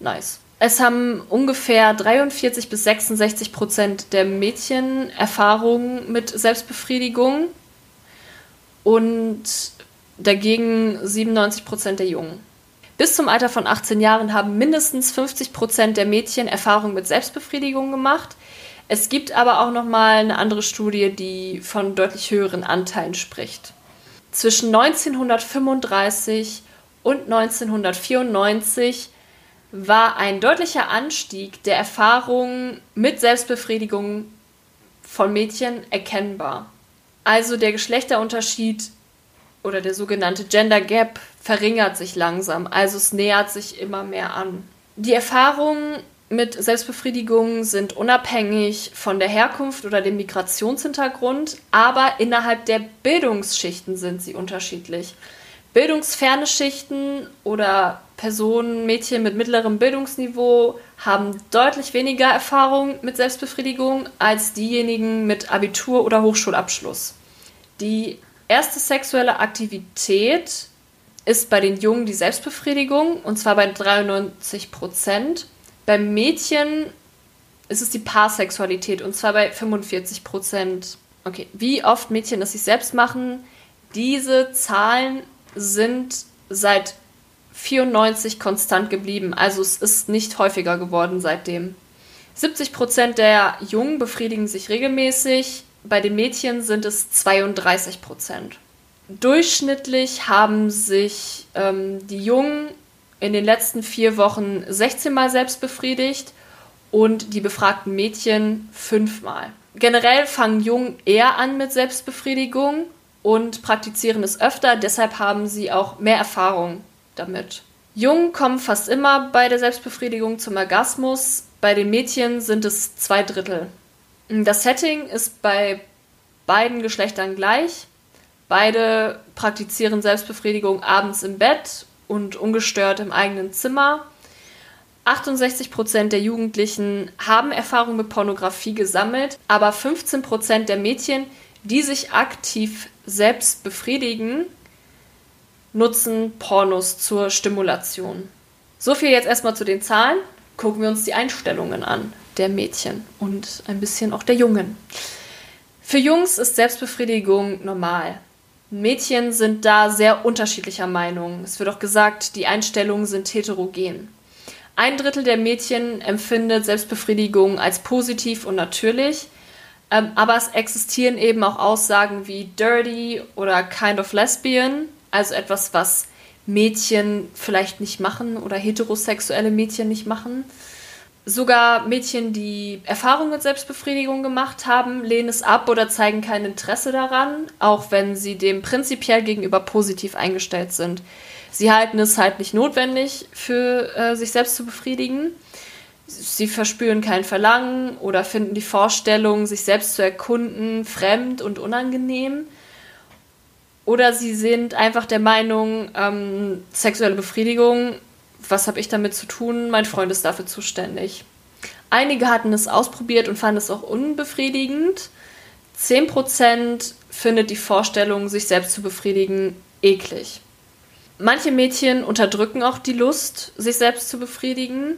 Nice. Es haben ungefähr 43 bis 66 Prozent der Mädchen Erfahrungen mit Selbstbefriedigung und dagegen 97 Prozent der Jungen. Bis zum Alter von 18 Jahren haben mindestens 50 Prozent der Mädchen Erfahrungen mit Selbstbefriedigung gemacht. Es gibt aber auch noch mal eine andere Studie, die von deutlich höheren Anteilen spricht. Zwischen 1935 und 1994 war ein deutlicher Anstieg der Erfahrungen mit Selbstbefriedigung von Mädchen erkennbar. Also der Geschlechterunterschied oder der sogenannte Gender Gap verringert sich langsam, also es nähert sich immer mehr an. Die Erfahrungen mit Selbstbefriedigung sind unabhängig von der Herkunft oder dem Migrationshintergrund, aber innerhalb der Bildungsschichten sind sie unterschiedlich. Bildungsferne Schichten oder Personen, Mädchen mit mittlerem Bildungsniveau haben deutlich weniger Erfahrung mit Selbstbefriedigung als diejenigen mit Abitur oder Hochschulabschluss. Die erste sexuelle Aktivität ist bei den Jungen die Selbstbefriedigung und zwar bei 93 Prozent beim Mädchen ist es die Paarsexualität und zwar bei 45 Prozent. Okay, wie oft Mädchen das sich selbst machen, diese Zahlen sind seit 94 konstant geblieben. Also es ist nicht häufiger geworden seitdem. 70 Prozent der Jungen befriedigen sich regelmäßig, bei den Mädchen sind es 32 Prozent. Durchschnittlich haben sich ähm, die Jungen in den letzten vier Wochen 16 Mal selbst befriedigt und die befragten Mädchen fünfmal. Generell fangen Jungen eher an mit Selbstbefriedigung und praktizieren es öfter, deshalb haben sie auch mehr Erfahrung damit. Jungen kommen fast immer bei der Selbstbefriedigung zum Orgasmus, bei den Mädchen sind es zwei Drittel. Das Setting ist bei beiden Geschlechtern gleich. Beide praktizieren Selbstbefriedigung abends im Bett und ungestört im eigenen Zimmer. 68% der Jugendlichen haben Erfahrung mit Pornografie gesammelt, aber 15% der Mädchen, die sich aktiv selbst befriedigen, nutzen Pornos zur Stimulation. So viel jetzt erstmal zu den Zahlen. Gucken wir uns die Einstellungen an der Mädchen und ein bisschen auch der Jungen. Für Jungs ist Selbstbefriedigung normal. Mädchen sind da sehr unterschiedlicher Meinung. Es wird auch gesagt, die Einstellungen sind heterogen. Ein Drittel der Mädchen empfindet Selbstbefriedigung als positiv und natürlich, ähm, aber es existieren eben auch Aussagen wie dirty oder kind of lesbian, also etwas, was Mädchen vielleicht nicht machen oder heterosexuelle Mädchen nicht machen. Sogar Mädchen, die Erfahrungen mit Selbstbefriedigung gemacht haben, lehnen es ab oder zeigen kein Interesse daran, auch wenn sie dem prinzipiell gegenüber positiv eingestellt sind. Sie halten es halt nicht notwendig, für äh, sich selbst zu befriedigen. Sie verspüren kein Verlangen oder finden die Vorstellung, sich selbst zu erkunden, fremd und unangenehm. Oder sie sind einfach der Meinung, ähm, sexuelle Befriedigung was habe ich damit zu tun? Mein Freund ist dafür zuständig. Einige hatten es ausprobiert und fanden es auch unbefriedigend. 10% findet die Vorstellung, sich selbst zu befriedigen, eklig. Manche Mädchen unterdrücken auch die Lust, sich selbst zu befriedigen,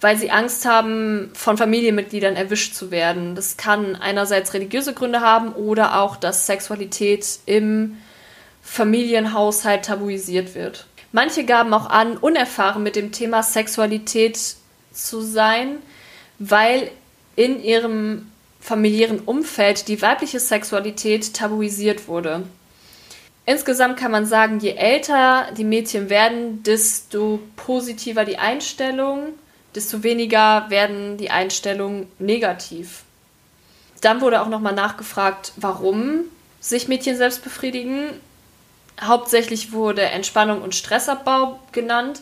weil sie Angst haben, von Familienmitgliedern erwischt zu werden. Das kann einerseits religiöse Gründe haben oder auch, dass Sexualität im Familienhaushalt tabuisiert wird. Manche gaben auch an, unerfahren mit dem Thema Sexualität zu sein, weil in ihrem familiären Umfeld die weibliche Sexualität tabuisiert wurde. Insgesamt kann man sagen, je älter die Mädchen werden, desto positiver die Einstellung, desto weniger werden die Einstellungen negativ. Dann wurde auch nochmal nachgefragt, warum sich Mädchen selbst befriedigen. Hauptsächlich wurde Entspannung und Stressabbau genannt.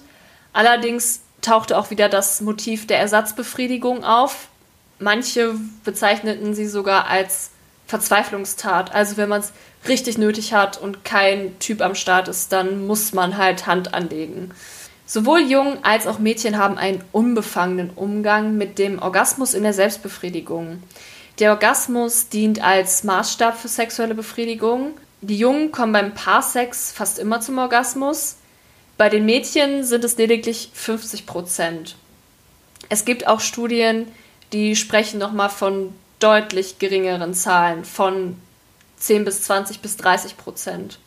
Allerdings tauchte auch wieder das Motiv der Ersatzbefriedigung auf. Manche bezeichneten sie sogar als Verzweiflungstat. Also wenn man es richtig nötig hat und kein Typ am Start ist, dann muss man halt Hand anlegen. Sowohl Jungen als auch Mädchen haben einen unbefangenen Umgang mit dem Orgasmus in der Selbstbefriedigung. Der Orgasmus dient als Maßstab für sexuelle Befriedigung die Jungen kommen beim Paarsex fast immer zum Orgasmus. Bei den Mädchen sind es lediglich 50 Prozent. Es gibt auch Studien, die sprechen nochmal von deutlich geringeren Zahlen, von 10 bis 20 bis 30 Prozent.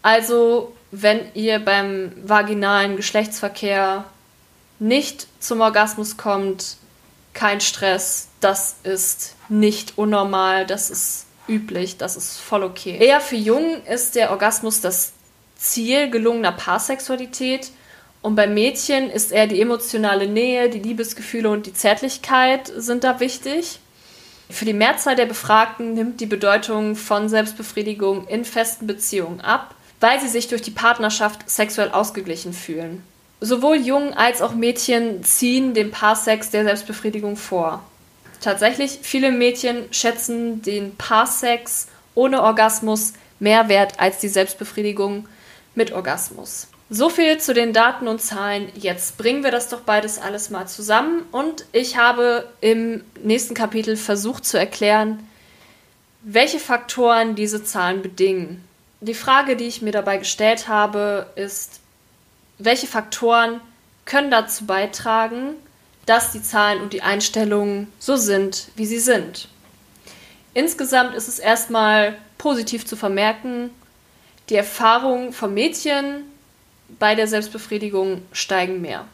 Also, wenn ihr beim vaginalen Geschlechtsverkehr nicht zum Orgasmus kommt, kein Stress, das ist nicht unnormal, das ist üblich, das ist voll okay. Eher für Jungen ist der Orgasmus das Ziel gelungener Paarsexualität und bei Mädchen ist eher die emotionale Nähe, die Liebesgefühle und die Zärtlichkeit sind da wichtig. Für die Mehrzahl der Befragten nimmt die Bedeutung von Selbstbefriedigung in festen Beziehungen ab, weil sie sich durch die Partnerschaft sexuell ausgeglichen fühlen. Sowohl Jungen als auch Mädchen ziehen dem Paarsex der Selbstbefriedigung vor. Tatsächlich, viele Mädchen schätzen den Paarsex ohne Orgasmus mehr wert als die Selbstbefriedigung mit Orgasmus. So viel zu den Daten und Zahlen. Jetzt bringen wir das doch beides alles mal zusammen und ich habe im nächsten Kapitel versucht zu erklären, welche Faktoren diese Zahlen bedingen. Die Frage, die ich mir dabei gestellt habe, ist, welche Faktoren können dazu beitragen, dass die Zahlen und die Einstellungen so sind, wie sie sind. Insgesamt ist es erstmal positiv zu vermerken, die Erfahrungen von Mädchen bei der Selbstbefriedigung steigen mehr.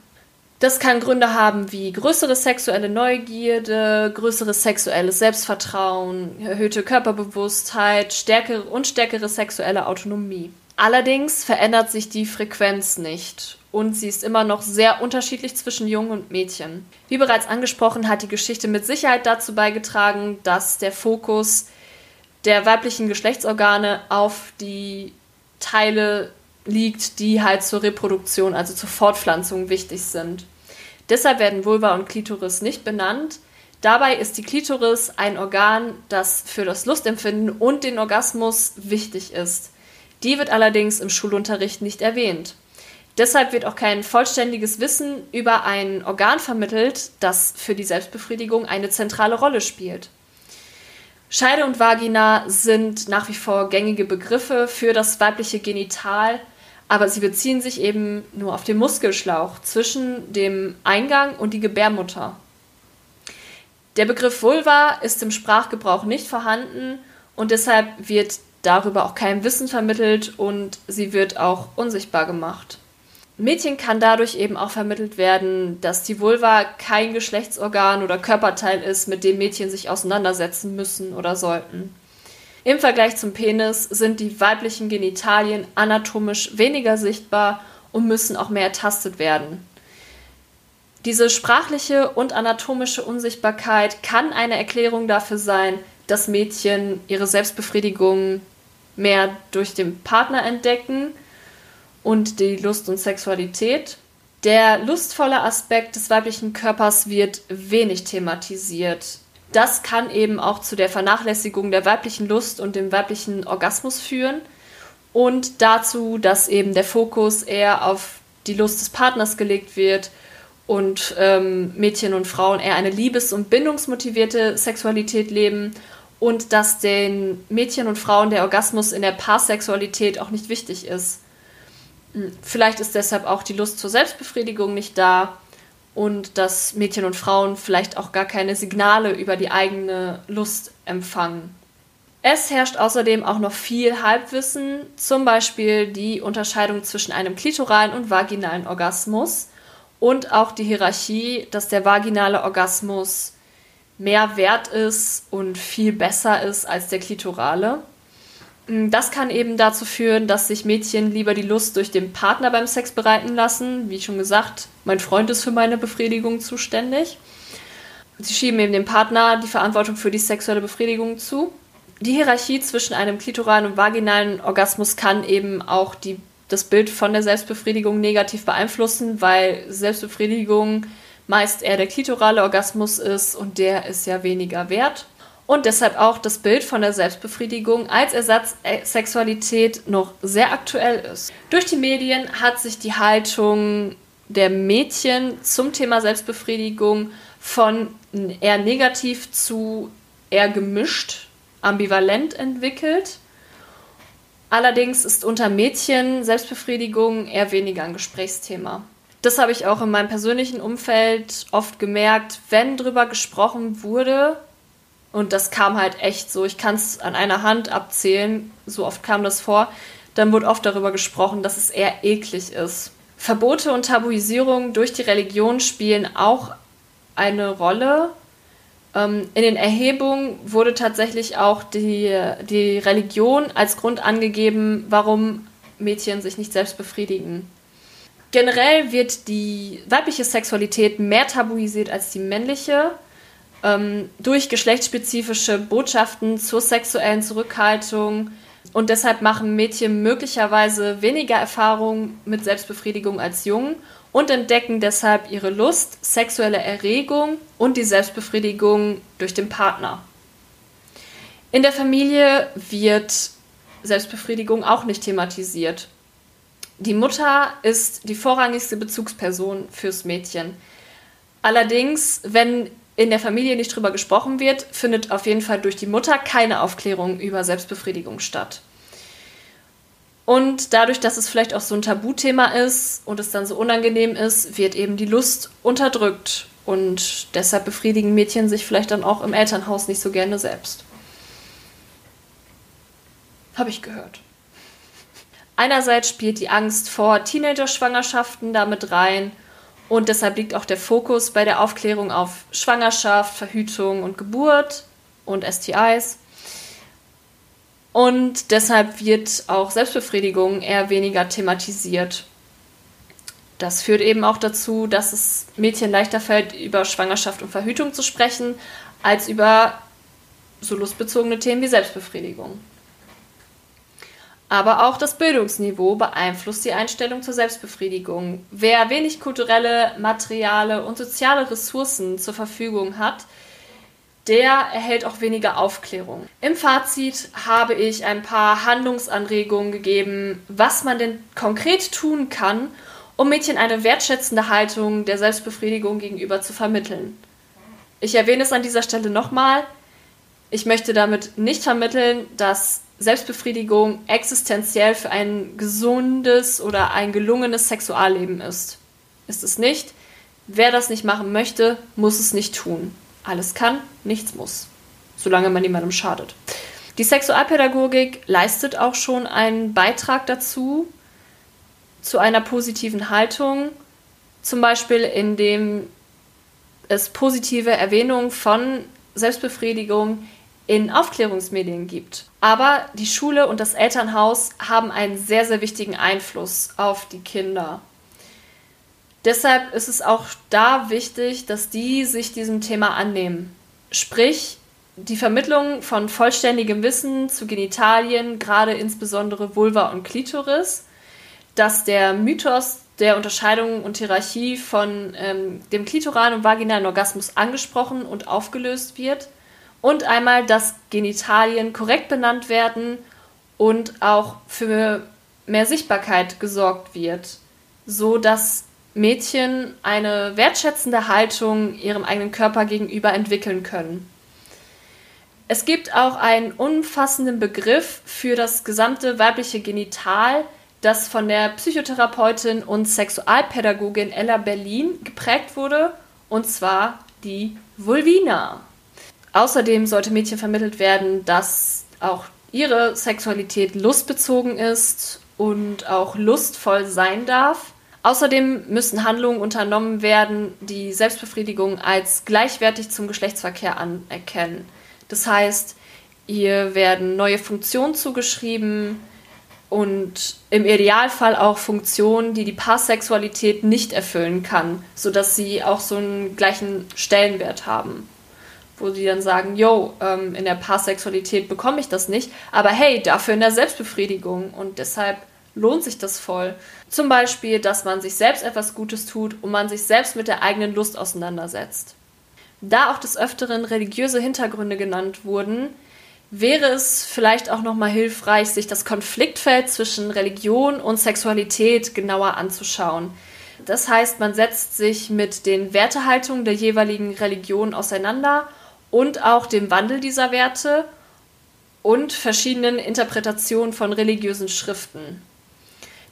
Das kann Gründe haben wie größere sexuelle Neugierde, größeres sexuelles Selbstvertrauen, erhöhte Körperbewusstheit, stärkere und stärkere sexuelle Autonomie. Allerdings verändert sich die Frequenz nicht und sie ist immer noch sehr unterschiedlich zwischen Jungen und Mädchen. Wie bereits angesprochen, hat die Geschichte mit Sicherheit dazu beigetragen, dass der Fokus der weiblichen Geschlechtsorgane auf die Teile liegt, die halt zur Reproduktion, also zur Fortpflanzung wichtig sind. Deshalb werden Vulva und Klitoris nicht benannt. Dabei ist die Klitoris ein Organ, das für das Lustempfinden und den Orgasmus wichtig ist. Die wird allerdings im Schulunterricht nicht erwähnt. Deshalb wird auch kein vollständiges Wissen über ein Organ vermittelt, das für die Selbstbefriedigung eine zentrale Rolle spielt. Scheide und Vagina sind nach wie vor gängige Begriffe für das weibliche Genital, aber sie beziehen sich eben nur auf den Muskelschlauch zwischen dem Eingang und die Gebärmutter. Der Begriff Vulva ist im Sprachgebrauch nicht vorhanden und deshalb wird darüber auch kein Wissen vermittelt und sie wird auch unsichtbar gemacht. Mädchen kann dadurch eben auch vermittelt werden, dass die Vulva kein Geschlechtsorgan oder Körperteil ist, mit dem Mädchen sich auseinandersetzen müssen oder sollten. Im Vergleich zum Penis sind die weiblichen Genitalien anatomisch weniger sichtbar und müssen auch mehr ertastet werden. Diese sprachliche und anatomische Unsichtbarkeit kann eine Erklärung dafür sein, dass Mädchen ihre Selbstbefriedigung mehr durch den Partner entdecken und die Lust und Sexualität. Der lustvolle Aspekt des weiblichen Körpers wird wenig thematisiert. Das kann eben auch zu der Vernachlässigung der weiblichen Lust und dem weiblichen Orgasmus führen und dazu, dass eben der Fokus eher auf die Lust des Partners gelegt wird und ähm, Mädchen und Frauen eher eine liebes- und bindungsmotivierte Sexualität leben und dass den Mädchen und Frauen der Orgasmus in der Paarsexualität auch nicht wichtig ist. Vielleicht ist deshalb auch die Lust zur Selbstbefriedigung nicht da und dass Mädchen und Frauen vielleicht auch gar keine Signale über die eigene Lust empfangen. Es herrscht außerdem auch noch viel Halbwissen, zum Beispiel die Unterscheidung zwischen einem klitoralen und vaginalen Orgasmus und auch die Hierarchie, dass der vaginale Orgasmus mehr wert ist und viel besser ist als der klitorale. Das kann eben dazu führen, dass sich Mädchen lieber die Lust durch den Partner beim Sex bereiten lassen. Wie schon gesagt, mein Freund ist für meine Befriedigung zuständig. Sie schieben eben dem Partner die Verantwortung für die sexuelle Befriedigung zu die Hierarchie zwischen einem klitoralen und vaginalen Orgasmus kann eben auch die, das Bild von der Selbstbefriedigung negativ beeinflussen, weil Selbstbefriedigung meist eher der klitorale Orgasmus ist und der ist ja weniger wert. Und deshalb auch das Bild von der Selbstbefriedigung als Ersatzsexualität noch sehr aktuell ist. Durch die Medien hat sich die Haltung der Mädchen zum Thema Selbstbefriedigung von eher negativ zu eher gemischt ambivalent entwickelt. Allerdings ist unter Mädchen Selbstbefriedigung eher weniger ein Gesprächsthema. Das habe ich auch in meinem persönlichen Umfeld oft gemerkt, wenn drüber gesprochen wurde, und das kam halt echt so, ich kann es an einer Hand abzählen, so oft kam das vor, dann wurde oft darüber gesprochen, dass es eher eklig ist. Verbote und Tabuisierung durch die Religion spielen auch eine Rolle, ähm, in den Erhebungen wurde tatsächlich auch die, die Religion als Grund angegeben, warum Mädchen sich nicht selbst befriedigen. Generell wird die weibliche Sexualität mehr tabuisiert als die männliche. Ähm, durch geschlechtsspezifische Botschaften zur sexuellen Zurückhaltung. Und deshalb machen Mädchen möglicherweise weniger Erfahrung mit Selbstbefriedigung als Jungen und entdecken deshalb ihre Lust, sexuelle Erregung und die Selbstbefriedigung durch den Partner. In der Familie wird Selbstbefriedigung auch nicht thematisiert. Die Mutter ist die vorrangigste Bezugsperson fürs Mädchen. Allerdings, wenn in der Familie nicht drüber gesprochen wird, findet auf jeden Fall durch die Mutter keine Aufklärung über Selbstbefriedigung statt. Und dadurch, dass es vielleicht auch so ein Tabuthema ist und es dann so unangenehm ist, wird eben die Lust unterdrückt. Und deshalb befriedigen Mädchen sich vielleicht dann auch im Elternhaus nicht so gerne selbst. Habe ich gehört. Einerseits spielt die Angst vor Teenager-Schwangerschaften damit rein und deshalb liegt auch der Fokus bei der Aufklärung auf Schwangerschaft, Verhütung und Geburt und STIs. Und deshalb wird auch Selbstbefriedigung eher weniger thematisiert. Das führt eben auch dazu, dass es Mädchen leichter fällt, über Schwangerschaft und Verhütung zu sprechen, als über so lustbezogene Themen wie Selbstbefriedigung. Aber auch das Bildungsniveau beeinflusst die Einstellung zur Selbstbefriedigung. Wer wenig kulturelle, materiale und soziale Ressourcen zur Verfügung hat, der erhält auch weniger Aufklärung. Im Fazit habe ich ein paar Handlungsanregungen gegeben, was man denn konkret tun kann, um Mädchen eine wertschätzende Haltung der Selbstbefriedigung gegenüber zu vermitteln. Ich erwähne es an dieser Stelle nochmal. Ich möchte damit nicht vermitteln, dass Selbstbefriedigung existenziell für ein gesundes oder ein gelungenes Sexualleben ist. Ist es nicht. Wer das nicht machen möchte, muss es nicht tun. Alles kann, nichts muss, solange man niemandem schadet. Die Sexualpädagogik leistet auch schon einen Beitrag dazu, zu einer positiven Haltung, zum Beispiel indem es positive Erwähnungen von Selbstbefriedigung in Aufklärungsmedien gibt. Aber die Schule und das Elternhaus haben einen sehr, sehr wichtigen Einfluss auf die Kinder. Deshalb ist es auch da wichtig, dass die sich diesem Thema annehmen. Sprich, die Vermittlung von vollständigem Wissen zu Genitalien, gerade insbesondere Vulva und Klitoris, dass der Mythos der Unterscheidung und Hierarchie von ähm, dem klitoralen und vaginalen Orgasmus angesprochen und aufgelöst wird und einmal, dass Genitalien korrekt benannt werden und auch für mehr Sichtbarkeit gesorgt wird, so dass Mädchen eine wertschätzende Haltung ihrem eigenen Körper gegenüber entwickeln können. Es gibt auch einen umfassenden Begriff für das gesamte weibliche Genital, das von der Psychotherapeutin und Sexualpädagogin Ella Berlin geprägt wurde, und zwar die Vulvina. Außerdem sollte Mädchen vermittelt werden, dass auch ihre Sexualität lustbezogen ist und auch lustvoll sein darf. Außerdem müssen Handlungen unternommen werden, die Selbstbefriedigung als gleichwertig zum Geschlechtsverkehr anerkennen. Das heißt, ihr werden neue Funktionen zugeschrieben und im Idealfall auch Funktionen, die die Paarsexualität nicht erfüllen kann, sodass sie auch so einen gleichen Stellenwert haben. Wo sie dann sagen, yo, ähm, in der Paarsexualität bekomme ich das nicht, aber hey, dafür in der Selbstbefriedigung und deshalb lohnt sich das voll. Zum Beispiel, dass man sich selbst etwas Gutes tut und man sich selbst mit der eigenen Lust auseinandersetzt. Da auch des Öfteren religiöse Hintergründe genannt wurden, wäre es vielleicht auch nochmal hilfreich, sich das Konfliktfeld zwischen Religion und Sexualität genauer anzuschauen. Das heißt, man setzt sich mit den Wertehaltungen der jeweiligen Religion auseinander und auch dem Wandel dieser Werte und verschiedenen Interpretationen von religiösen Schriften.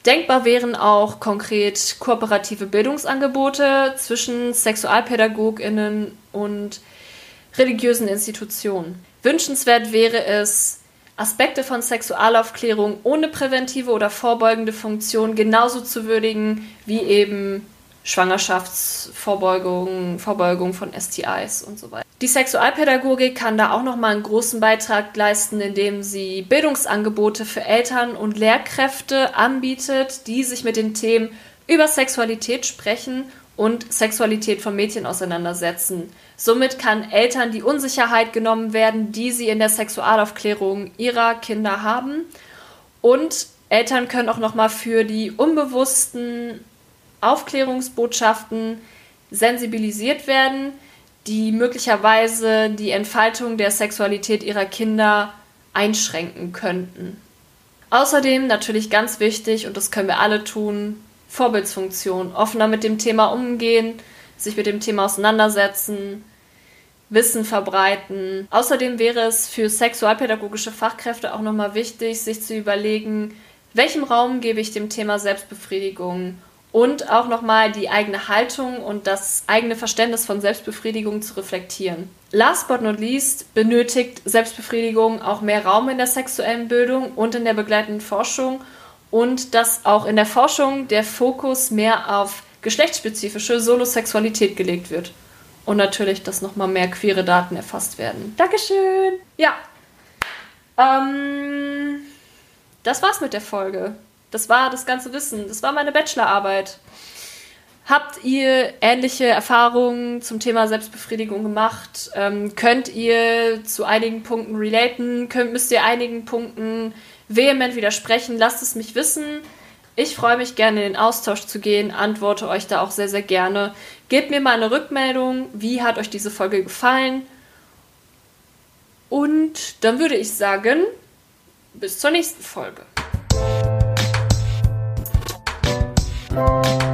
Denkbar wären auch konkret kooperative Bildungsangebote zwischen Sexualpädagoginnen und religiösen Institutionen. Wünschenswert wäre es, Aspekte von Sexualaufklärung ohne präventive oder vorbeugende Funktion genauso zu würdigen wie eben Schwangerschaftsvorbeugung, Vorbeugung von STIs und so weiter. Die Sexualpädagogik kann da auch nochmal einen großen Beitrag leisten, indem sie Bildungsangebote für Eltern und Lehrkräfte anbietet, die sich mit den Themen über Sexualität sprechen und Sexualität von Mädchen auseinandersetzen. Somit kann Eltern die Unsicherheit genommen werden, die sie in der Sexualaufklärung ihrer Kinder haben. Und Eltern können auch nochmal für die unbewussten Aufklärungsbotschaften sensibilisiert werden, die möglicherweise die Entfaltung der Sexualität ihrer Kinder einschränken könnten. Außerdem natürlich ganz wichtig, und das können wir alle tun, Vorbildsfunktion, offener mit dem Thema umgehen, sich mit dem Thema auseinandersetzen, Wissen verbreiten. Außerdem wäre es für sexualpädagogische Fachkräfte auch nochmal wichtig, sich zu überlegen, welchem Raum gebe ich dem Thema Selbstbefriedigung und auch nochmal die eigene Haltung und das eigene Verständnis von Selbstbefriedigung zu reflektieren. Last but not least benötigt Selbstbefriedigung auch mehr Raum in der sexuellen Bildung und in der begleitenden Forschung und dass auch in der Forschung der Fokus mehr auf geschlechtsspezifische Solosexualität gelegt wird. Und natürlich, dass nochmal mehr queere Daten erfasst werden. Dankeschön! Ja. Ähm, das war's mit der Folge. Das war das ganze Wissen. Das war meine Bachelorarbeit. Habt ihr ähnliche Erfahrungen zum Thema Selbstbefriedigung gemacht? Ähm, könnt ihr zu einigen Punkten relaten? Könnt, müsst ihr einigen Punkten vehement widersprechen? Lasst es mich wissen. Ich freue mich gerne in den Austausch zu gehen, antworte euch da auch sehr, sehr gerne. Gebt mir mal eine Rückmeldung, wie hat euch diese Folge gefallen? Und dann würde ich sagen, bis zur nächsten Folge. Bye.